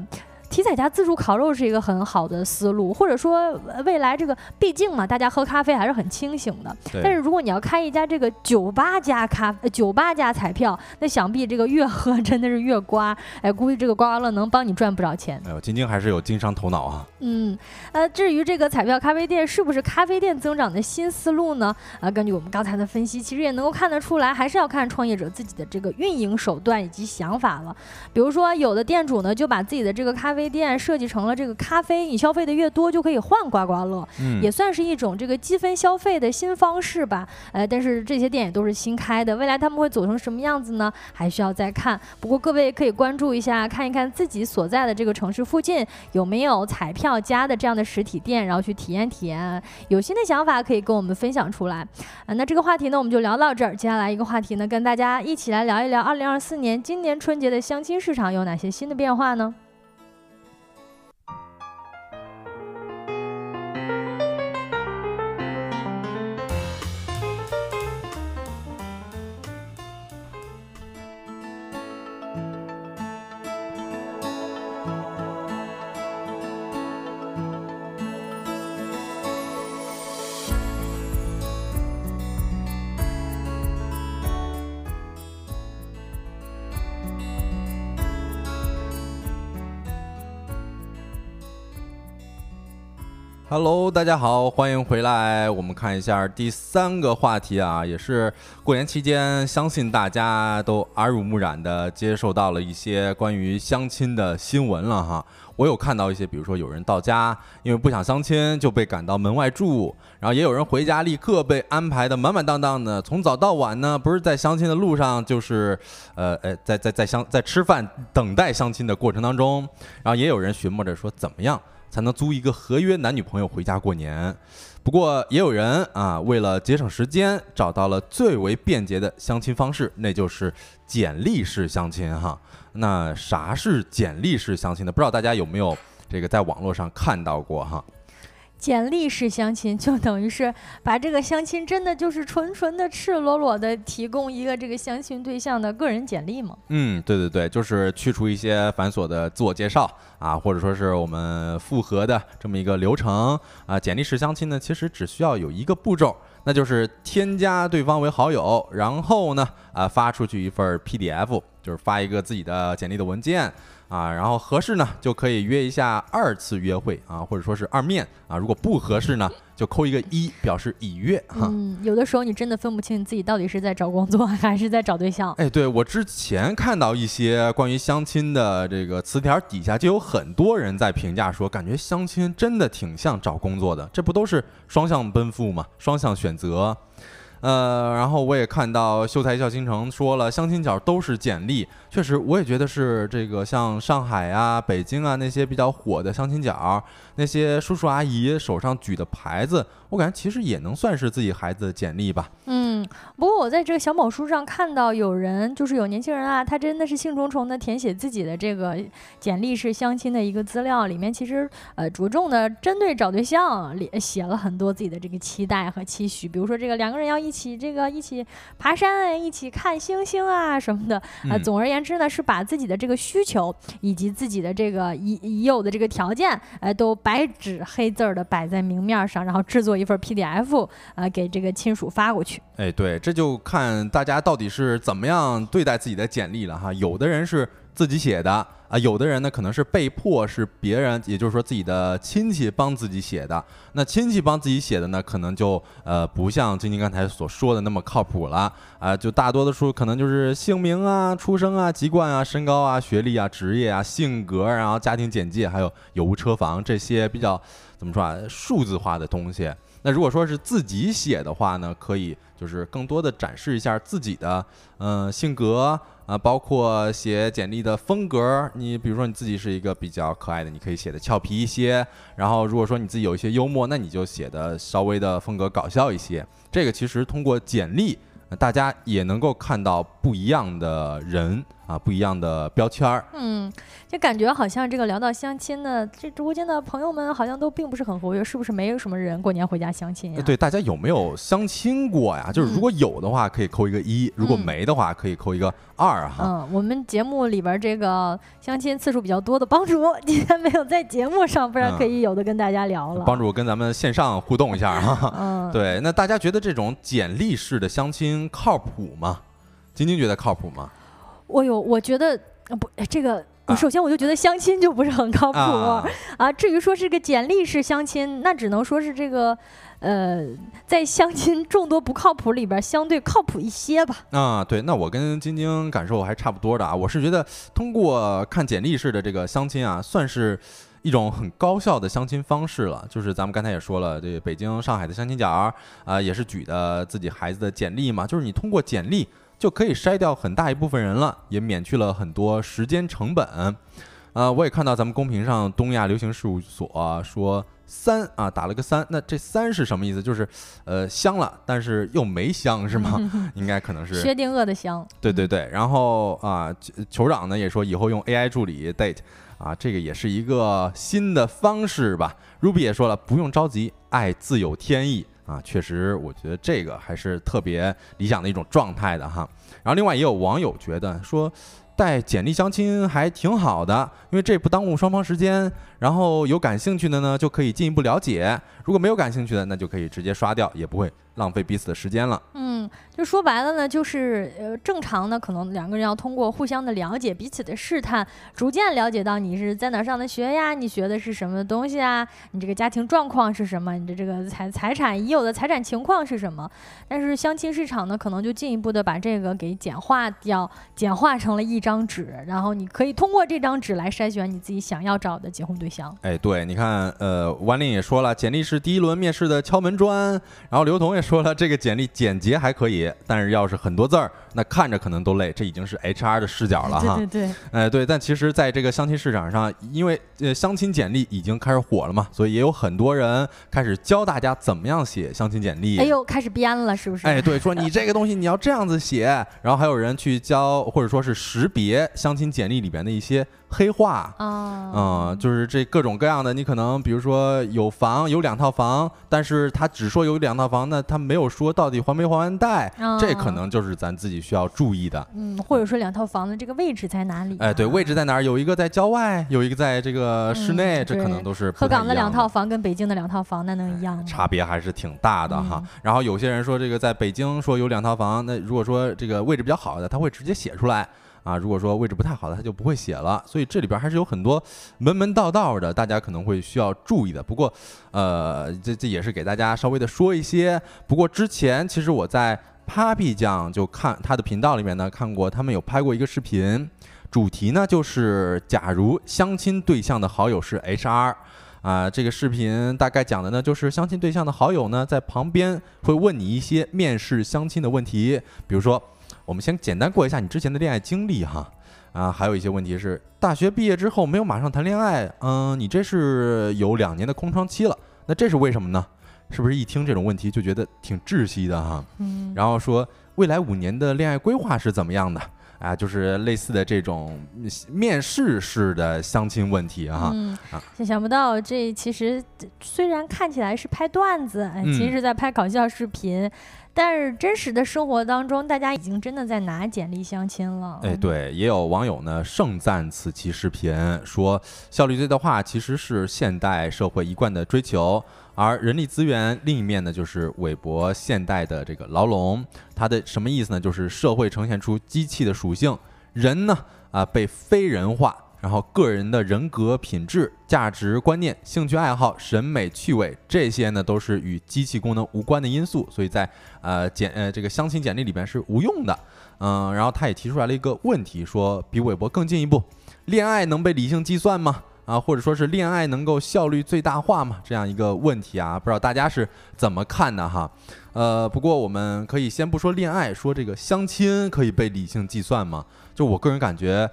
[SPEAKER 1] 体彩家自助烤肉是一个很好的思路，或者说未来这个，毕竟嘛，大家喝咖啡还是很清醒的。但是如果你要开一家这个酒吧加咖，酒吧加彩票，那想必这个越喝 真的是越刮。哎，估计这个刮刮乐能帮你赚不少钱。
[SPEAKER 2] 哎呦，晶晶还是有经商头脑啊。
[SPEAKER 1] 嗯，呃，至于这个彩票咖啡店是不是咖啡店增长的新思路呢？啊，根据我们刚才的分析，其实也能够看得出来，还是要看创业者自己的这个运营手段以及想法了。比如说，有的店主呢，就把自己的这个咖啡店设计成了这个咖啡，你消费的越多就可以换刮刮乐，也算是一种这个积分消费的新方式吧。呃，但是这些店也都是新开的，未来他们会走成什么样子呢？还需要再看。不过各位可以关注一下，看一看自己所在的这个城市附近有没有彩票家的这样的实体店，然后去体验体验。有新的想法可以跟我们分享出来。啊，那这个话题呢，我们就聊到这儿。接下来一个话题呢，跟大家一起来聊一聊2024年今年春节的相亲市场有哪些新的变化呢
[SPEAKER 2] ？Hello，大家好，欢迎回来。我们看一下第三个话题啊，也是过年期间，相信大家都耳濡目染的接受到了一些关于相亲的新闻了哈。我有看到一些，比如说有人到家，因为不想相亲就被赶到门外住，然后也有人回家立刻被安排的满满当当的，从早到晚呢，不是在相亲的路上，就是呃呃，在在在相在吃饭等待相亲的过程当中，然后也有人寻摸着说怎么样。才能租一个合约男女朋友回家过年。不过也有人啊，为了节省时间，找到了最为便捷的相亲方式，那就是简历式相亲哈。那啥是简历式相亲呢？不知道大家有没有这个在网络上看到过哈。
[SPEAKER 1] 简历式相亲就等于是把这个相亲真的就是纯纯的、赤裸裸的提供一个这个相亲对象的个人简历吗？
[SPEAKER 2] 嗯，对对对，就是去除一些繁琐的自我介绍啊，或者说是我们复合的这么一个流程啊。简历式相亲呢，其实只需要有一个步骤，那就是添加对方为好友，然后呢啊发出去一份 PDF，就是发一个自己的简历的文件。啊，然后合适呢，就可以约一下二次约会啊，或者说是二面啊。如果不合适呢，就扣一个一，表示已约哈。
[SPEAKER 1] 嗯，有的时候你真的分不清你自己到底是在找工作还是在找对象。
[SPEAKER 2] 哎，对我之前看到一些关于相亲的这个词条底下就有很多人在评价说，感觉相亲真的挺像找工作的，这不都是双向奔赴吗？双向选择。呃，然后我也看到秀才笑倾城说了，相亲角都是简历，确实，我也觉得是这个，像上海啊、北京啊那些比较火的相亲角，那些叔叔阿姨手上举的牌子。我感觉其实也能算是自己孩子的简历吧。
[SPEAKER 1] 嗯，不过我在这个小某书上看到有人，就是有年轻人啊，他真的是兴冲冲的填写自己的这个简历是相亲的一个资料，里面其实呃着重的针对找对象，写了很多自己的这个期待和期许，比如说这个两个人要一起这个一起爬山啊，一起看星星啊什么的。啊，总而言之是呢，是把自己的这个需求以及自己的这个已已有的这个条件，哎，都白纸黑字儿的摆在明面上，然后制作一。份 PDF 啊，给这个亲属发过去。
[SPEAKER 2] 哎，对，这就看大家到底是怎么样对待自己的简历了哈。有的人是自己写的啊，有的人呢可能是被迫是别人，也就是说自己的亲戚帮自己写的。那亲戚帮自己写的呢，可能就呃不像晶晶刚才所说的那么靠谱了啊。就大多的数可能就是姓名啊、出生啊、籍贯啊、身高啊、学历啊、职业啊、性格，然后家庭简介，还有有无车房这些比较怎么说啊，数字化的东西。那如果说是自己写的话呢，可以就是更多的展示一下自己的嗯性格啊，包括写简历的风格。你比如说你自己是一个比较可爱的，你可以写的俏皮一些。然后如果说你自己有一些幽默，那你就写的稍微的风格搞笑一些。这个其实通过简历，大家也能够看到不一样的人。啊，不一样的标签儿。
[SPEAKER 1] 嗯，就感觉好像这个聊到相亲的，这直播间的朋友们好像都并不是很活跃，是不是没有什么人过年回家相亲呀？
[SPEAKER 2] 对，大家有没有相亲过呀？就是如果有的话，可以扣一个一；如果没的话，可以扣一个二哈。
[SPEAKER 1] 嗯，我们节目里边这个相亲次数比较多的帮主今天没有在节目上，不然可以有的跟大家聊了。
[SPEAKER 2] 帮主跟咱们线上互动一下哈。嗯，对，那大家觉得这种简历式的相亲靠谱吗？晶晶觉得靠谱吗？
[SPEAKER 1] 我有，我觉得不，这个首先我就觉得相亲就不是很靠谱啊。至于说是个简历式相亲，那只能说是这个，呃，在相亲众多不靠谱里边相对靠谱一些吧。
[SPEAKER 2] 啊，对，那我跟晶晶感受还差不多的啊。我是觉得通过看简历式的这个相亲啊，算是一种很高效的相亲方式了。就是咱们刚才也说了，这北京、上海的相亲角啊，也是举的自己孩子的简历嘛。就是你通过简历。就可以筛掉很大一部分人了，也免去了很多时间成本。呃，我也看到咱们公屏上东亚流行事务所说三啊，打了个三。那这三是什么意思？就是呃香了，但是又没香是吗？应该可能是
[SPEAKER 1] 薛定谔的香。
[SPEAKER 2] 对对对。然后啊，酋长呢也说以后用 AI 助理 date 啊，这个也是一个新的方式吧。Ruby 也说了，不用着急，爱自有天意。啊，确实，我觉得这个还是特别理想的一种状态的哈。然后，另外也有网友觉得说，带简历相亲还挺好的，因为这不耽误双方时间。然后有感兴趣的呢，就可以进一步了解；如果没有感兴趣的，那就可以直接刷掉，也不会浪费彼此的时间了。
[SPEAKER 1] 嗯，就说白了呢，就是呃，正常呢，可能两个人要通过互相的了解、彼此的试探，逐渐了解到你是在哪上的学呀，你学的是什么东西啊，你这个家庭状况是什么，你的这个财财产已有的财产情况是什么。但是相亲市场呢，可能就进一步的把这个给简化掉，简化成了一张纸，然后你可以通过这张纸来筛选你自己想要找的结婚对。对象
[SPEAKER 2] 哎，对，你看，呃，王林也说了，简历是第一轮面试的敲门砖。然后刘彤也说了，这个简历简洁还可以，但是要是很多字儿，那看着可能都累。这已经是 HR 的视角了哈。
[SPEAKER 1] 对对对，
[SPEAKER 2] 哎对，但其实在这个相亲市场上，因为呃相亲简历已经开始火了嘛，所以也有很多人开始教大家怎么样写相亲简历。
[SPEAKER 1] 哎呦，开始编了是不是？
[SPEAKER 2] 哎，对，说你这个东西你要这样子写，然后还有人去教或者说是识别相亲简历里边的一些黑话啊，嗯，就是这各种各样的，你可能比如说有房有两套房，但是他只说有两套房，那他没有说到底还没还完贷，这可能就是咱自己需要注意的。
[SPEAKER 1] 嗯，或者说两套房的这个位置在哪里？
[SPEAKER 2] 哎，对，位置在哪儿？有一个在郊外，有一个在这个室内，这可能都是。
[SPEAKER 1] 鹤岗
[SPEAKER 2] 的
[SPEAKER 1] 两套房跟北京的两套房，那能一样吗？
[SPEAKER 2] 差别还是挺大的哈。然后有些人说这个在北京说有两套房，那如果说这个位置比较好的，他会直接写出来。啊，如果说位置不太好的，他就不会写了，所以这里边还是有很多门门道道的，大家可能会需要注意的。不过，呃，这这也是给大家稍微的说一些。不过之前其实我在 Papi 酱就看他的频道里面呢，看过他们有拍过一个视频，主题呢就是假如相亲对象的好友是 HR，啊，这个视频大概讲的呢就是相亲对象的好友呢在旁边会问你一些面试相亲的问题，比如说。我们先简单过一下你之前的恋爱经历哈，啊，还有一些问题是大学毕业之后没有马上谈恋爱，嗯，你这是有两年的空窗期了，那这是为什么呢？是不是一听这种问题就觉得挺窒息的哈？嗯，然后说未来五年的恋爱规划是怎么样的？啊，就是类似的这种面试式的相亲问题哈。嗯，
[SPEAKER 1] 想不到这其实虽然看起来是拍段子，哎，其实是在拍搞笑视频。但是真实的生活当中，大家已经真的在拿简历相亲了。
[SPEAKER 2] 哎，对，也有网友呢盛赞此期视频，说效率最大化其实是现代社会一贯的追求，而人力资源另一面呢就是韦伯现代的这个牢笼。它的什么意思呢？就是社会呈现出机器的属性，人呢啊被非人化。然后个人的人格品质、价值观念、兴趣爱好、审美趣味，这些呢都是与机器功能无关的因素，所以在呃简呃这个相亲简历里边是无用的。嗯，然后他也提出来了一个问题，说比韦伯更进一步，恋爱能被理性计算吗？啊，或者说是恋爱能够效率最大化吗？这样一个问题啊，不知道大家是怎么看的哈？呃，不过我们可以先不说恋爱，说这个相亲可以被理性计算吗？就我个人感觉，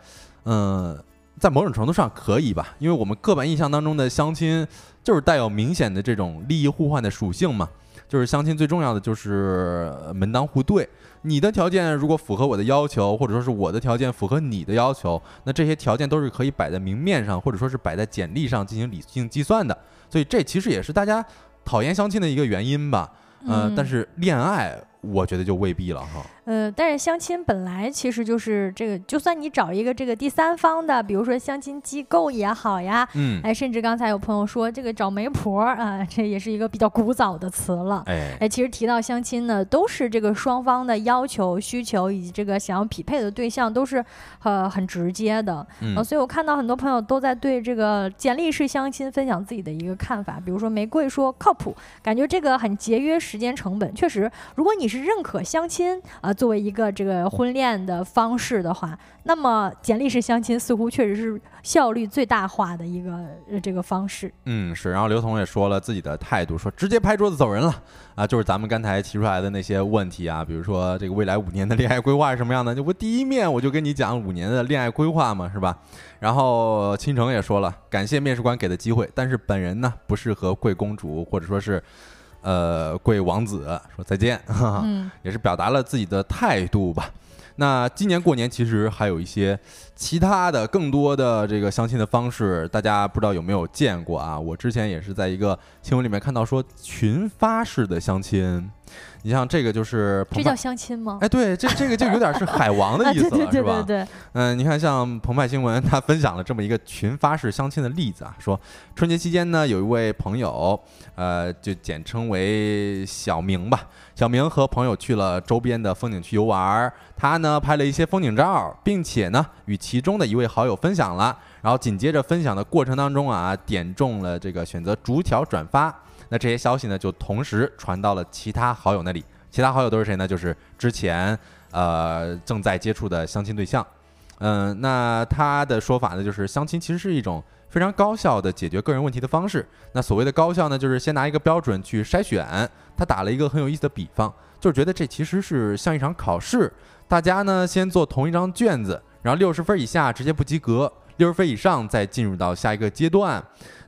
[SPEAKER 2] 嗯。在某种程度上可以吧，因为我们刻板印象当中的相亲就是带有明显的这种利益互换的属性嘛，就是相亲最重要的就是门当户对，你的条件如果符合我的要求，或者说是我的条件符合你的要求，那这些条件都是可以摆在明面上，或者说是摆在简历上进行理性计算的，所以这其实也是大家讨厌相亲的一个原因吧，嗯，但是恋爱我觉得就未必了哈。
[SPEAKER 1] 呃，但是相亲本来其实就是这个，就算你找一个这个第三方的，比如说相亲机构也好呀，嗯，哎，甚至刚才有朋友说这个找媒婆 啊，这也是一个比较古早的词了，哎，哎，其实提到相亲呢，都是这个双方的要求、需求以及这个想要匹配的对象都是呃很直接的，嗯，所以我看到很多朋友都在对这个简历式相亲分享自己的一个看法，比如说玫瑰说靠谱，感觉这个很节约时间成本，确实，如果你是认可相亲啊。作为一个这个婚恋的方式的话，那么简历式相亲似乎确实是效率最大化的一个这个方式。
[SPEAKER 2] 嗯，是。然后刘彤也说了自己的态度，说直接拍桌子走人了啊，就是咱们刚才提出来的那些问题啊，比如说这个未来五年的恋爱规划是什么样的？就我第一面我就跟你讲五年的恋爱规划嘛，是吧？然后倾城也说了，感谢面试官给的机会，但是本人呢不适合贵公主或者说是。呃，贵王子说再见，也是表达了自己的态度吧。那今年过年其实还有一些其他的更多的这个相亲的方式，大家不知道有没有见过啊？我之前也是在一个新闻里面看到说群发式的相亲。你像这个就是
[SPEAKER 1] 这叫相亲吗？
[SPEAKER 2] 哎，对，这这个就有点是海王的意思
[SPEAKER 1] 了，
[SPEAKER 2] 是
[SPEAKER 1] 吧？对
[SPEAKER 2] 嗯，你看像澎湃新闻，他分享了这么一个群发式相亲的例子啊，说春节期间呢，有一位朋友，呃，就简称为小明吧。小明和朋友去了周边的风景区游玩，他呢拍了一些风景照，并且呢与其中的一位好友分享了，然后紧接着分享的过程当中啊，点中了这个选择逐条转发。那这些消息呢，就同时传到了其他好友那里。其他好友都是谁呢？就是之前呃正在接触的相亲对象。嗯，那他的说法呢，就是相亲其实是一种非常高效的解决个人问题的方式。那所谓的高效呢，就是先拿一个标准去筛选。他打了一个很有意思的比方，就是觉得这其实是像一场考试，大家呢先做同一张卷子，然后六十分以下直接不及格，六十分以上再进入到下一个阶段。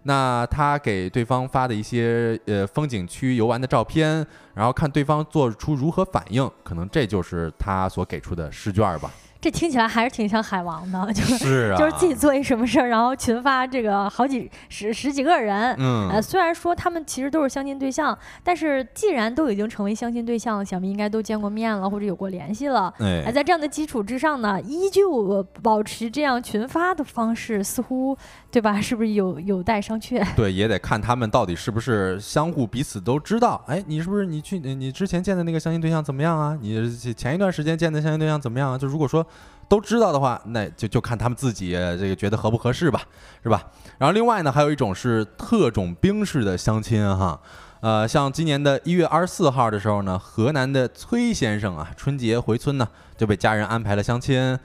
[SPEAKER 2] 那他给对方发的一些呃风景区游玩的照片，然后看对方做出如何反应，可能这就是他所给出的试卷吧。
[SPEAKER 1] 这听起来还是挺像海王的，
[SPEAKER 2] 就是
[SPEAKER 1] 就是自己做一什么事儿，然后群发这个好几十十几个人。嗯，呃，虽然说他们其实都是相亲对象，但是既然都已经成为相亲对象，想必应该都见过面了或者有过联系了。哎，在这样的基础之上呢，依旧保持这样群发的方式，似乎对吧？是不是有有待商榷？
[SPEAKER 2] 对，也得看他们到底是不是相互彼此都知道。哎，你是不是你去你之前见的那个相亲对象怎么样啊？你前一段时间见的相亲对象怎么样啊？就如果说都知道的话，那就就看他们自己这个觉得合不合适吧，是吧？然后另外呢，还有一种是特种兵式的相亲哈，呃，像今年的一月二十四号的时候呢，河南的崔先生啊，春节回村呢就被家人安排了相亲。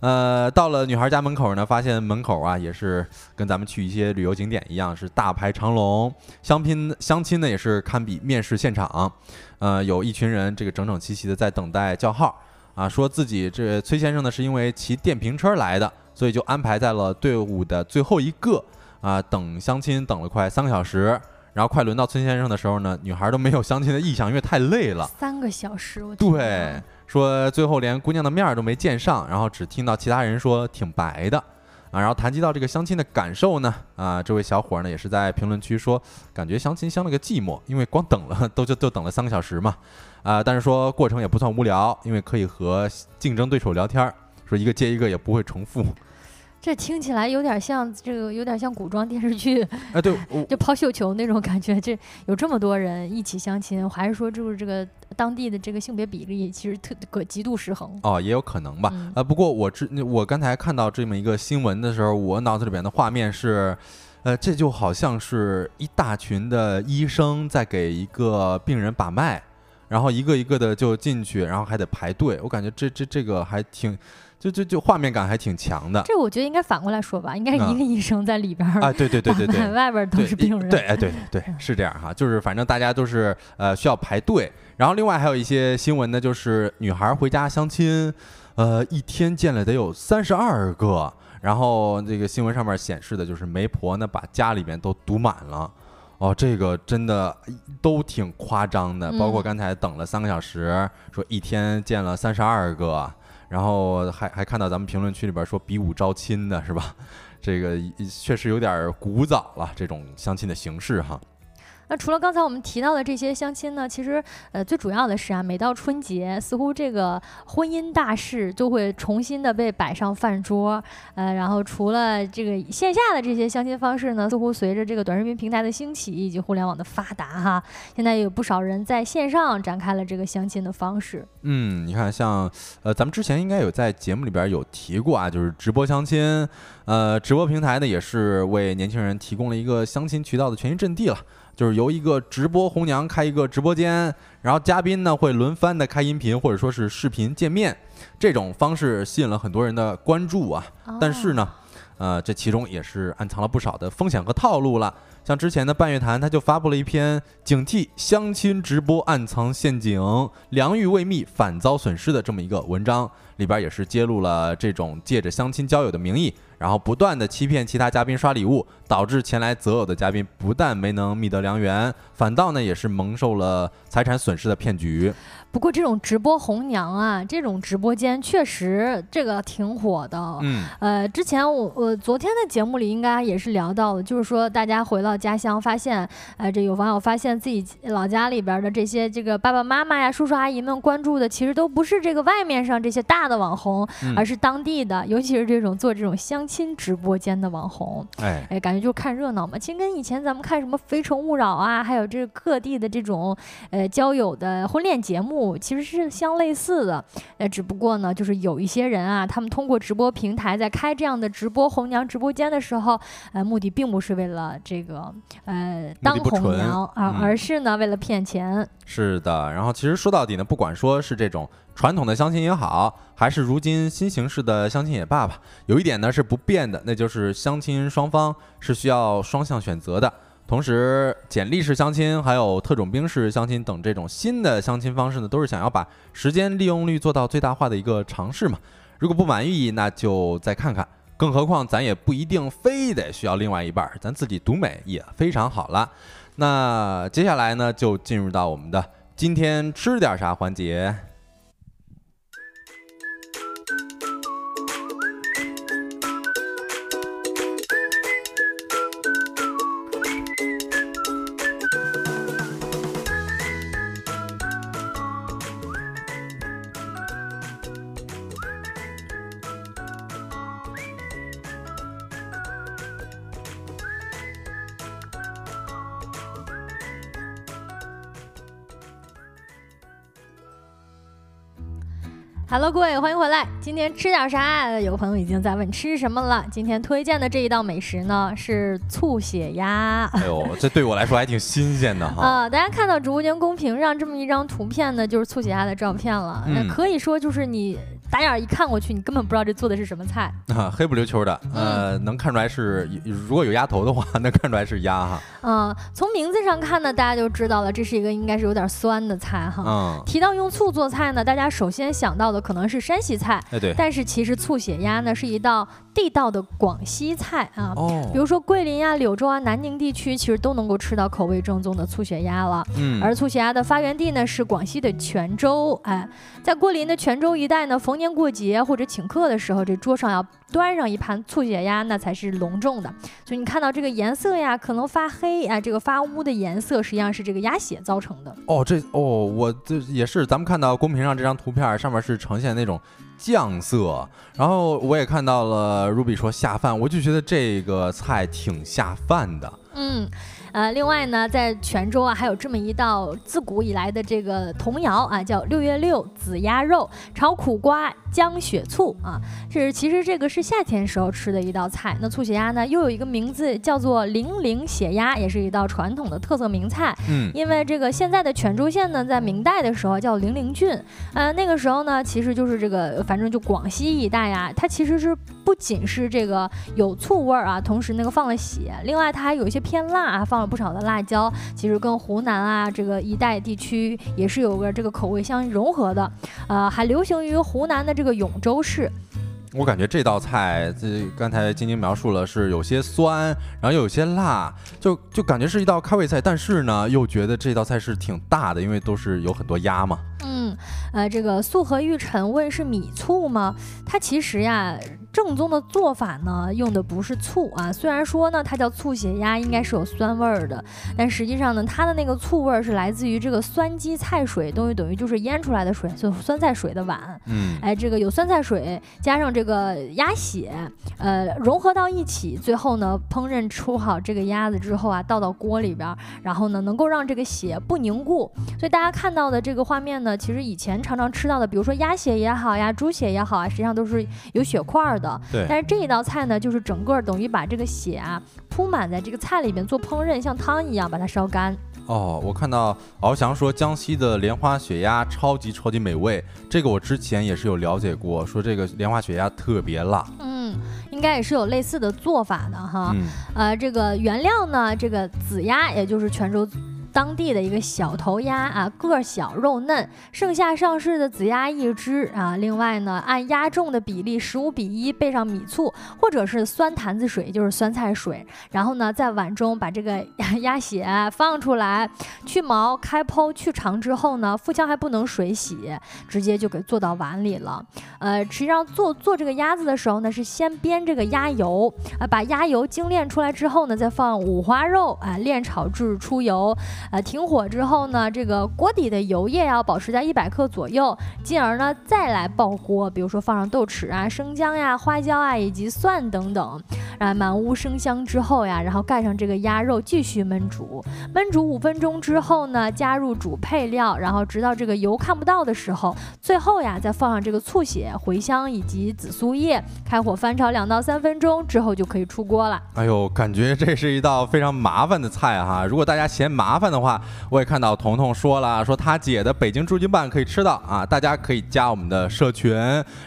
[SPEAKER 2] 呃，到了女孩家门口呢，发现门口啊也是跟咱们去一些旅游景点一样，是大排长龙，相亲相亲呢也是堪比面试现场。呃，有一群人这个整整齐齐的在等待叫号啊，说自己这崔先生呢是因为骑电瓶车来的，所以就安排在了队伍的最后一个啊，等相亲等了快三个小时，然后快轮到崔先生的时候呢，女孩都没有相亲的意向，因为太累了。
[SPEAKER 1] 三个小时，我
[SPEAKER 2] 对。说最后连姑娘的面儿都没见上，然后只听到其他人说挺白的，啊，然后谈及到这个相亲的感受呢，啊，这位小伙呢也是在评论区说，感觉相亲相了个寂寞，因为光等了都就就等了三个小时嘛，啊，但是说过程也不算无聊，因为可以和竞争对手聊天儿，说一个接一个也不会重复。
[SPEAKER 1] 这听起来有点像这个，有点像古装电视剧，
[SPEAKER 2] 哎，对，
[SPEAKER 1] 就抛绣球那种感觉。这有这么多人一起相亲，还是说就是这个当地的这个性别比例其实特个极度失衡？
[SPEAKER 2] 哦，也有可能吧。呃，不过我之我刚才看到这么一个新闻的时候，我脑子里边的画面是，呃，这就好像是一大群的医生在给一个病人把脉，然后一个一个的就进去，然后还得排队。我感觉这这这个还挺。就就就画面感还挺强的，
[SPEAKER 1] 这我觉得应该反过来说吧，应该一个医生在里边
[SPEAKER 2] 儿啊，对对对对对，
[SPEAKER 1] 外边都是病人，
[SPEAKER 2] 对哎对对是这样哈，就是反正大家都是呃需要排队，然后另外还有一些新闻呢，就是女孩回家相亲，呃一天见了得有三十二个，然后这个新闻上面显示的就是媒婆呢把家里面都堵满了，哦这个真的都挺夸张的，包括刚才等了三个小时，说一天见了三十二个。然后还还看到咱们评论区里边说比武招亲的是吧？这个确实有点古早了，这种相亲的形式哈。
[SPEAKER 1] 那除了刚才我们提到的这些相亲呢，其实呃最主要的是啊，每到春节，似乎这个婚姻大事就会重新的被摆上饭桌。呃，然后除了这个线下的这些相亲方式呢，似乎随着这个短视频平台的兴起以及互联网的发达哈，现在有不少人在线上展开了这个相亲的方式。
[SPEAKER 2] 嗯，你看像呃咱们之前应该有在节目里边有提过啊，就是直播相亲，呃直播平台呢也是为年轻人提供了一个相亲渠道的全新阵地了。就是由一个直播红娘开一个直播间，然后嘉宾呢会轮番的开音频或者说是视频见面，这种方式吸引了很多人的关注啊。但是呢，呃，这其中也是暗藏了不少的风险和套路了。像之前的半月谈，他就发布了一篇警惕相亲直播暗藏陷阱，良玉未密反遭损失的这么一个文章，里边也是揭露了这种借着相亲交友的名义。然后不断的欺骗其他嘉宾刷礼物，导致前来择偶的嘉宾不但没能觅得良缘，反倒呢也是蒙受了财产损失的骗局。
[SPEAKER 1] 不过这种直播红娘啊，这种直播间确实这个挺火的。嗯，呃，之前我我昨天的节目里应该也是聊到了，就是说大家回到家乡发现，呃，这有网友发现自己老家里边的这些这个爸爸妈妈呀、叔叔阿姨们关注的，其实都不是这个外面上这些大的网红，而是当地的，尤其是这种做这种相亲直播间的网红。哎哎，感觉就看热闹嘛。其实跟以前咱们看什么《非诚勿扰》啊，还有这各地的这种呃交友的婚恋节目。其实是相类似的，呃，只不过呢，就是有一些人啊，他们通过直播平台在开这样的直播红娘直播间的时候，呃，目的并不是为了这个呃当红娘啊，而是呢为了骗钱。
[SPEAKER 2] 是的，然后其实说到底呢，不管说是这种传统的相亲也好，还是如今新形式的相亲也罢吧，有一点呢是不变的，那就是相亲双方是需要双向选择的。同时，简历式相亲还有特种兵式相亲等这种新的相亲方式呢，都是想要把时间利用率做到最大化的一个尝试嘛。如果不满意，那就再看看。更何况，咱也不一定非得需要另外一半，咱自己独美也非常好了。那接下来呢，就进入到我们的今天吃点啥环节。
[SPEAKER 1] Hello，各位，欢迎回来。今天吃点啥？有个朋友已经在问吃什么了。今天推荐的这一道美食呢是醋血鸭。
[SPEAKER 2] 哎呦，这对我来说还挺新鲜的哈。
[SPEAKER 1] 啊，大家看到直播间公屏上这么一张图片呢，就是醋血鸭的照片了。那可以说就是你。打眼一看过去，你根本不知道这做的是什么菜
[SPEAKER 2] 啊，黑不溜秋的，呃，能看出来是如果有鸭头的话，能看出来是鸭哈。
[SPEAKER 1] 嗯，从名字上看呢，大家就知道了，这是一个应该是有点酸的菜哈。嗯，提到用醋做菜呢，大家首先想到的可能是山西菜，
[SPEAKER 2] 哎对，
[SPEAKER 1] 但是其实醋血鸭呢是一道。地道的广西菜啊，比如说桂林呀、柳州啊、南宁地区，其实都能够吃到口味正宗的醋血鸭了。嗯，而醋血鸭的发源地呢是广西的泉州。哎，在桂林的泉州一带呢，逢年过节或者请客的时候，这桌上要端上一盘醋血鸭，那才是隆重的。所以你看到这个颜色呀，可能发黑啊，这个发乌的颜色，实际上是这个鸭血造成的。
[SPEAKER 2] 哦，这哦，我这也是，咱们看到公屏上这张图片上面是呈现那种。酱色，然后我也看到了，Ruby 说下饭，我就觉得这个菜挺下饭的。
[SPEAKER 1] 嗯。呃，另外呢，在泉州啊，还有这么一道自古以来的这个童谣啊，叫六月六子鸭肉炒苦瓜姜雪醋啊。是其实这个是夏天时候吃的一道菜。那醋血鸭呢，又有一个名字叫做零陵血鸭，也是一道传统的特色名菜。嗯，因为这个现在的泉州县呢，在明代的时候叫零陵郡。呃，那个时候呢，其实就是这个，反正就广西一带呀，它其实是不仅是这个有醋味儿啊，同时那个放了血，另外它还有一些偏辣啊，放。放了不少的辣椒，其实跟湖南啊这个一带地区也是有个这个口味相融合的，呃，还流行于湖南的这个永州市。
[SPEAKER 2] 我感觉这道菜，这刚才晶晶描述了是有些酸，然后又有些辣，就就感觉是一道开胃菜，但是呢，又觉得这道菜是挺大的，因为都是有很多鸭嘛。
[SPEAKER 1] 嗯，呃，这个素和玉晨问是米醋吗？它其实呀。正宗的做法呢，用的不是醋啊。虽然说呢，它叫醋血鸭，应该是有酸味儿的，但实际上呢，它的那个醋味儿是来自于这个酸鸡菜水，等于等于就是腌出来的水，就酸菜水的碗。嗯，哎，这个有酸菜水加上这个鸭血，呃，融合到一起，最后呢，烹饪出好这个鸭子之后啊，倒到锅里边，然后呢，能够让这个血不凝固。所以大家看到的这个画面呢，其实以前常常吃到的，比如说鸭血也好呀，猪血也好啊，实际上都是有血块儿。的，
[SPEAKER 2] 对，
[SPEAKER 1] 但是这一道菜呢，就是整个等于把这个血啊铺满在这个菜里边做烹饪，像汤一样把它烧干。
[SPEAKER 2] 哦，我看到翱翔说江西的莲花血鸭超级超级美味，这个我之前也是有了解过，说这个莲花血鸭特别辣。
[SPEAKER 1] 嗯，应该也是有类似的做法的哈。呃，这个原料呢，这个子鸭也就是泉州。当地的一个小头鸭啊，个小肉嫩，盛夏上市的子鸭一只啊。另外呢，按鸭重的比例十五比一备上米醋或者是酸坛子水，就是酸菜水。然后呢，在碗中把这个鸭血放出来，去毛、开剖、去肠之后呢，腹腔还不能水洗，直接就给做到碗里了。呃，实际上做做这个鸭子的时候呢，是先煸这个鸭油啊，把鸭油精炼出来之后呢，再放五花肉啊，炼炒至出油。呃，停火之后呢，这个锅底的油液要保持在一百克左右，进而呢再来爆锅，比如说放上豆豉啊、生姜呀、花椒啊以及蒜等等，啊满屋生香之后呀，然后盖上这个鸭肉继续焖煮，焖煮五分钟之后呢，加入主配料，然后直到这个油看不到的时候，最后呀再放上这个醋血、茴香以及紫苏叶，开火翻炒两到三分钟之后就可以出锅了。
[SPEAKER 2] 哎呦，感觉这是一道非常麻烦的菜哈，如果大家嫌麻烦的。话我也看到彤彤说了，说他姐的北京驻京办可以吃到啊，大家可以加我们的社群，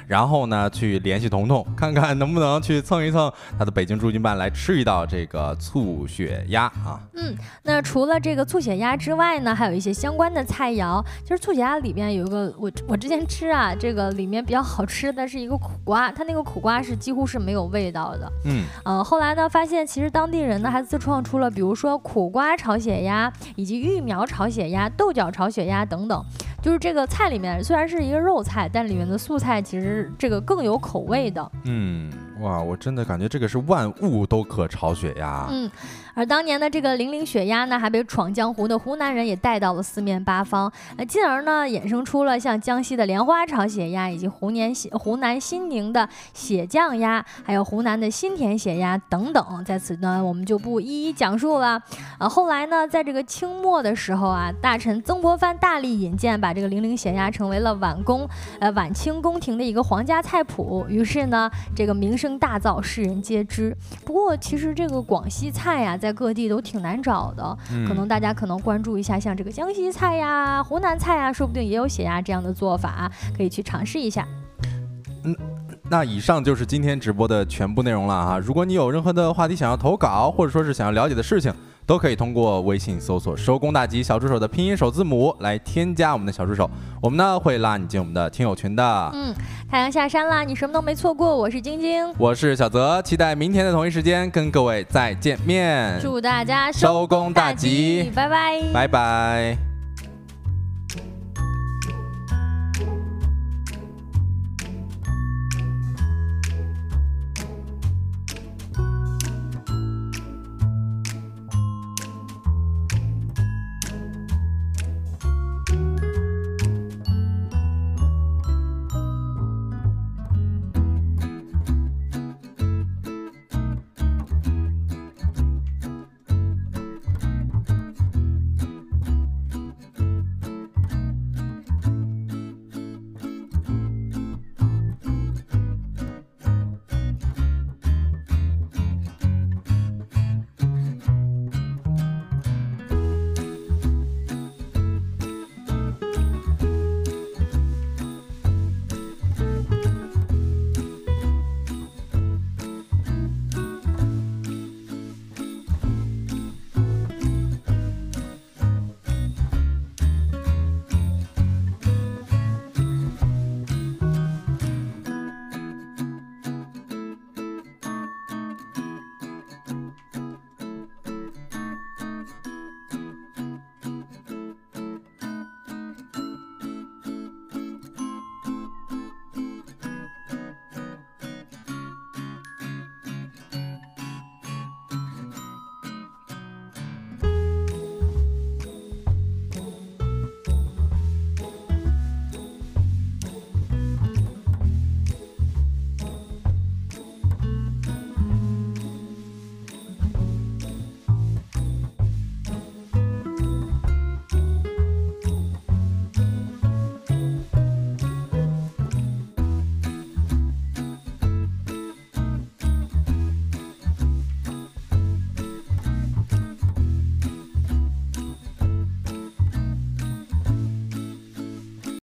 [SPEAKER 2] 然后呢去联系彤彤，看看能不能去蹭一蹭他的北京驻京办来吃一道这个醋血鸭啊。
[SPEAKER 1] 嗯，那除了这个醋血鸭之外呢，还有一些相关的菜肴。其实醋血鸭里面有一个我我之前吃啊，这个里面比较好吃的是一个苦瓜，它那个苦瓜是几乎是没有味道的。嗯，呃，后来呢发现其实当地人呢还自创出了，比如说苦瓜炒血鸭。以及育苗炒血鸭、豆角炒血鸭等等，就是这个菜里面虽然是一个肉菜，但里面的素菜其实这个更有口味的。
[SPEAKER 2] 嗯，哇，我真的感觉这个是万物都可炒血鸭。
[SPEAKER 1] 嗯。而当年的这个零陵血鸭呢，还被闯江湖的湖南人也带到了四面八方，呃，进而呢衍生出了像江西的莲花炒血鸭，以及湖南湖南新宁的血酱鸭，还有湖南的新田血鸭等等。在此呢，我们就不一一讲述了。呃，后来呢，在这个清末的时候啊，大臣曾国藩大力引荐，把这个零陵血鸭成为了晚宫呃晚清宫廷的一个皇家菜谱。于是呢，这个名声大噪，世人皆知。不过，其实这个广西菜呀。在各地都挺难找的，可能大家可能关注一下，像这个江西菜呀、湖南菜呀，说不定也有血鸭这样的做法，可以去尝试一下。
[SPEAKER 2] 嗯，那以上就是今天直播的全部内容了哈。如果你有任何的话题想要投稿，或者说是想要了解的事情，都可以通过微信搜索“收工大吉小助手”的拼音首字母来添加我们的小助手，我们呢会拉你进我们的听友群的。
[SPEAKER 1] 嗯。太阳下山啦，你什么都没错过。我是晶晶，
[SPEAKER 2] 我是小泽，期待明天的同一时间跟各位再见面。
[SPEAKER 1] 祝大家
[SPEAKER 2] 收工大吉，
[SPEAKER 1] 拜拜，
[SPEAKER 2] 拜拜。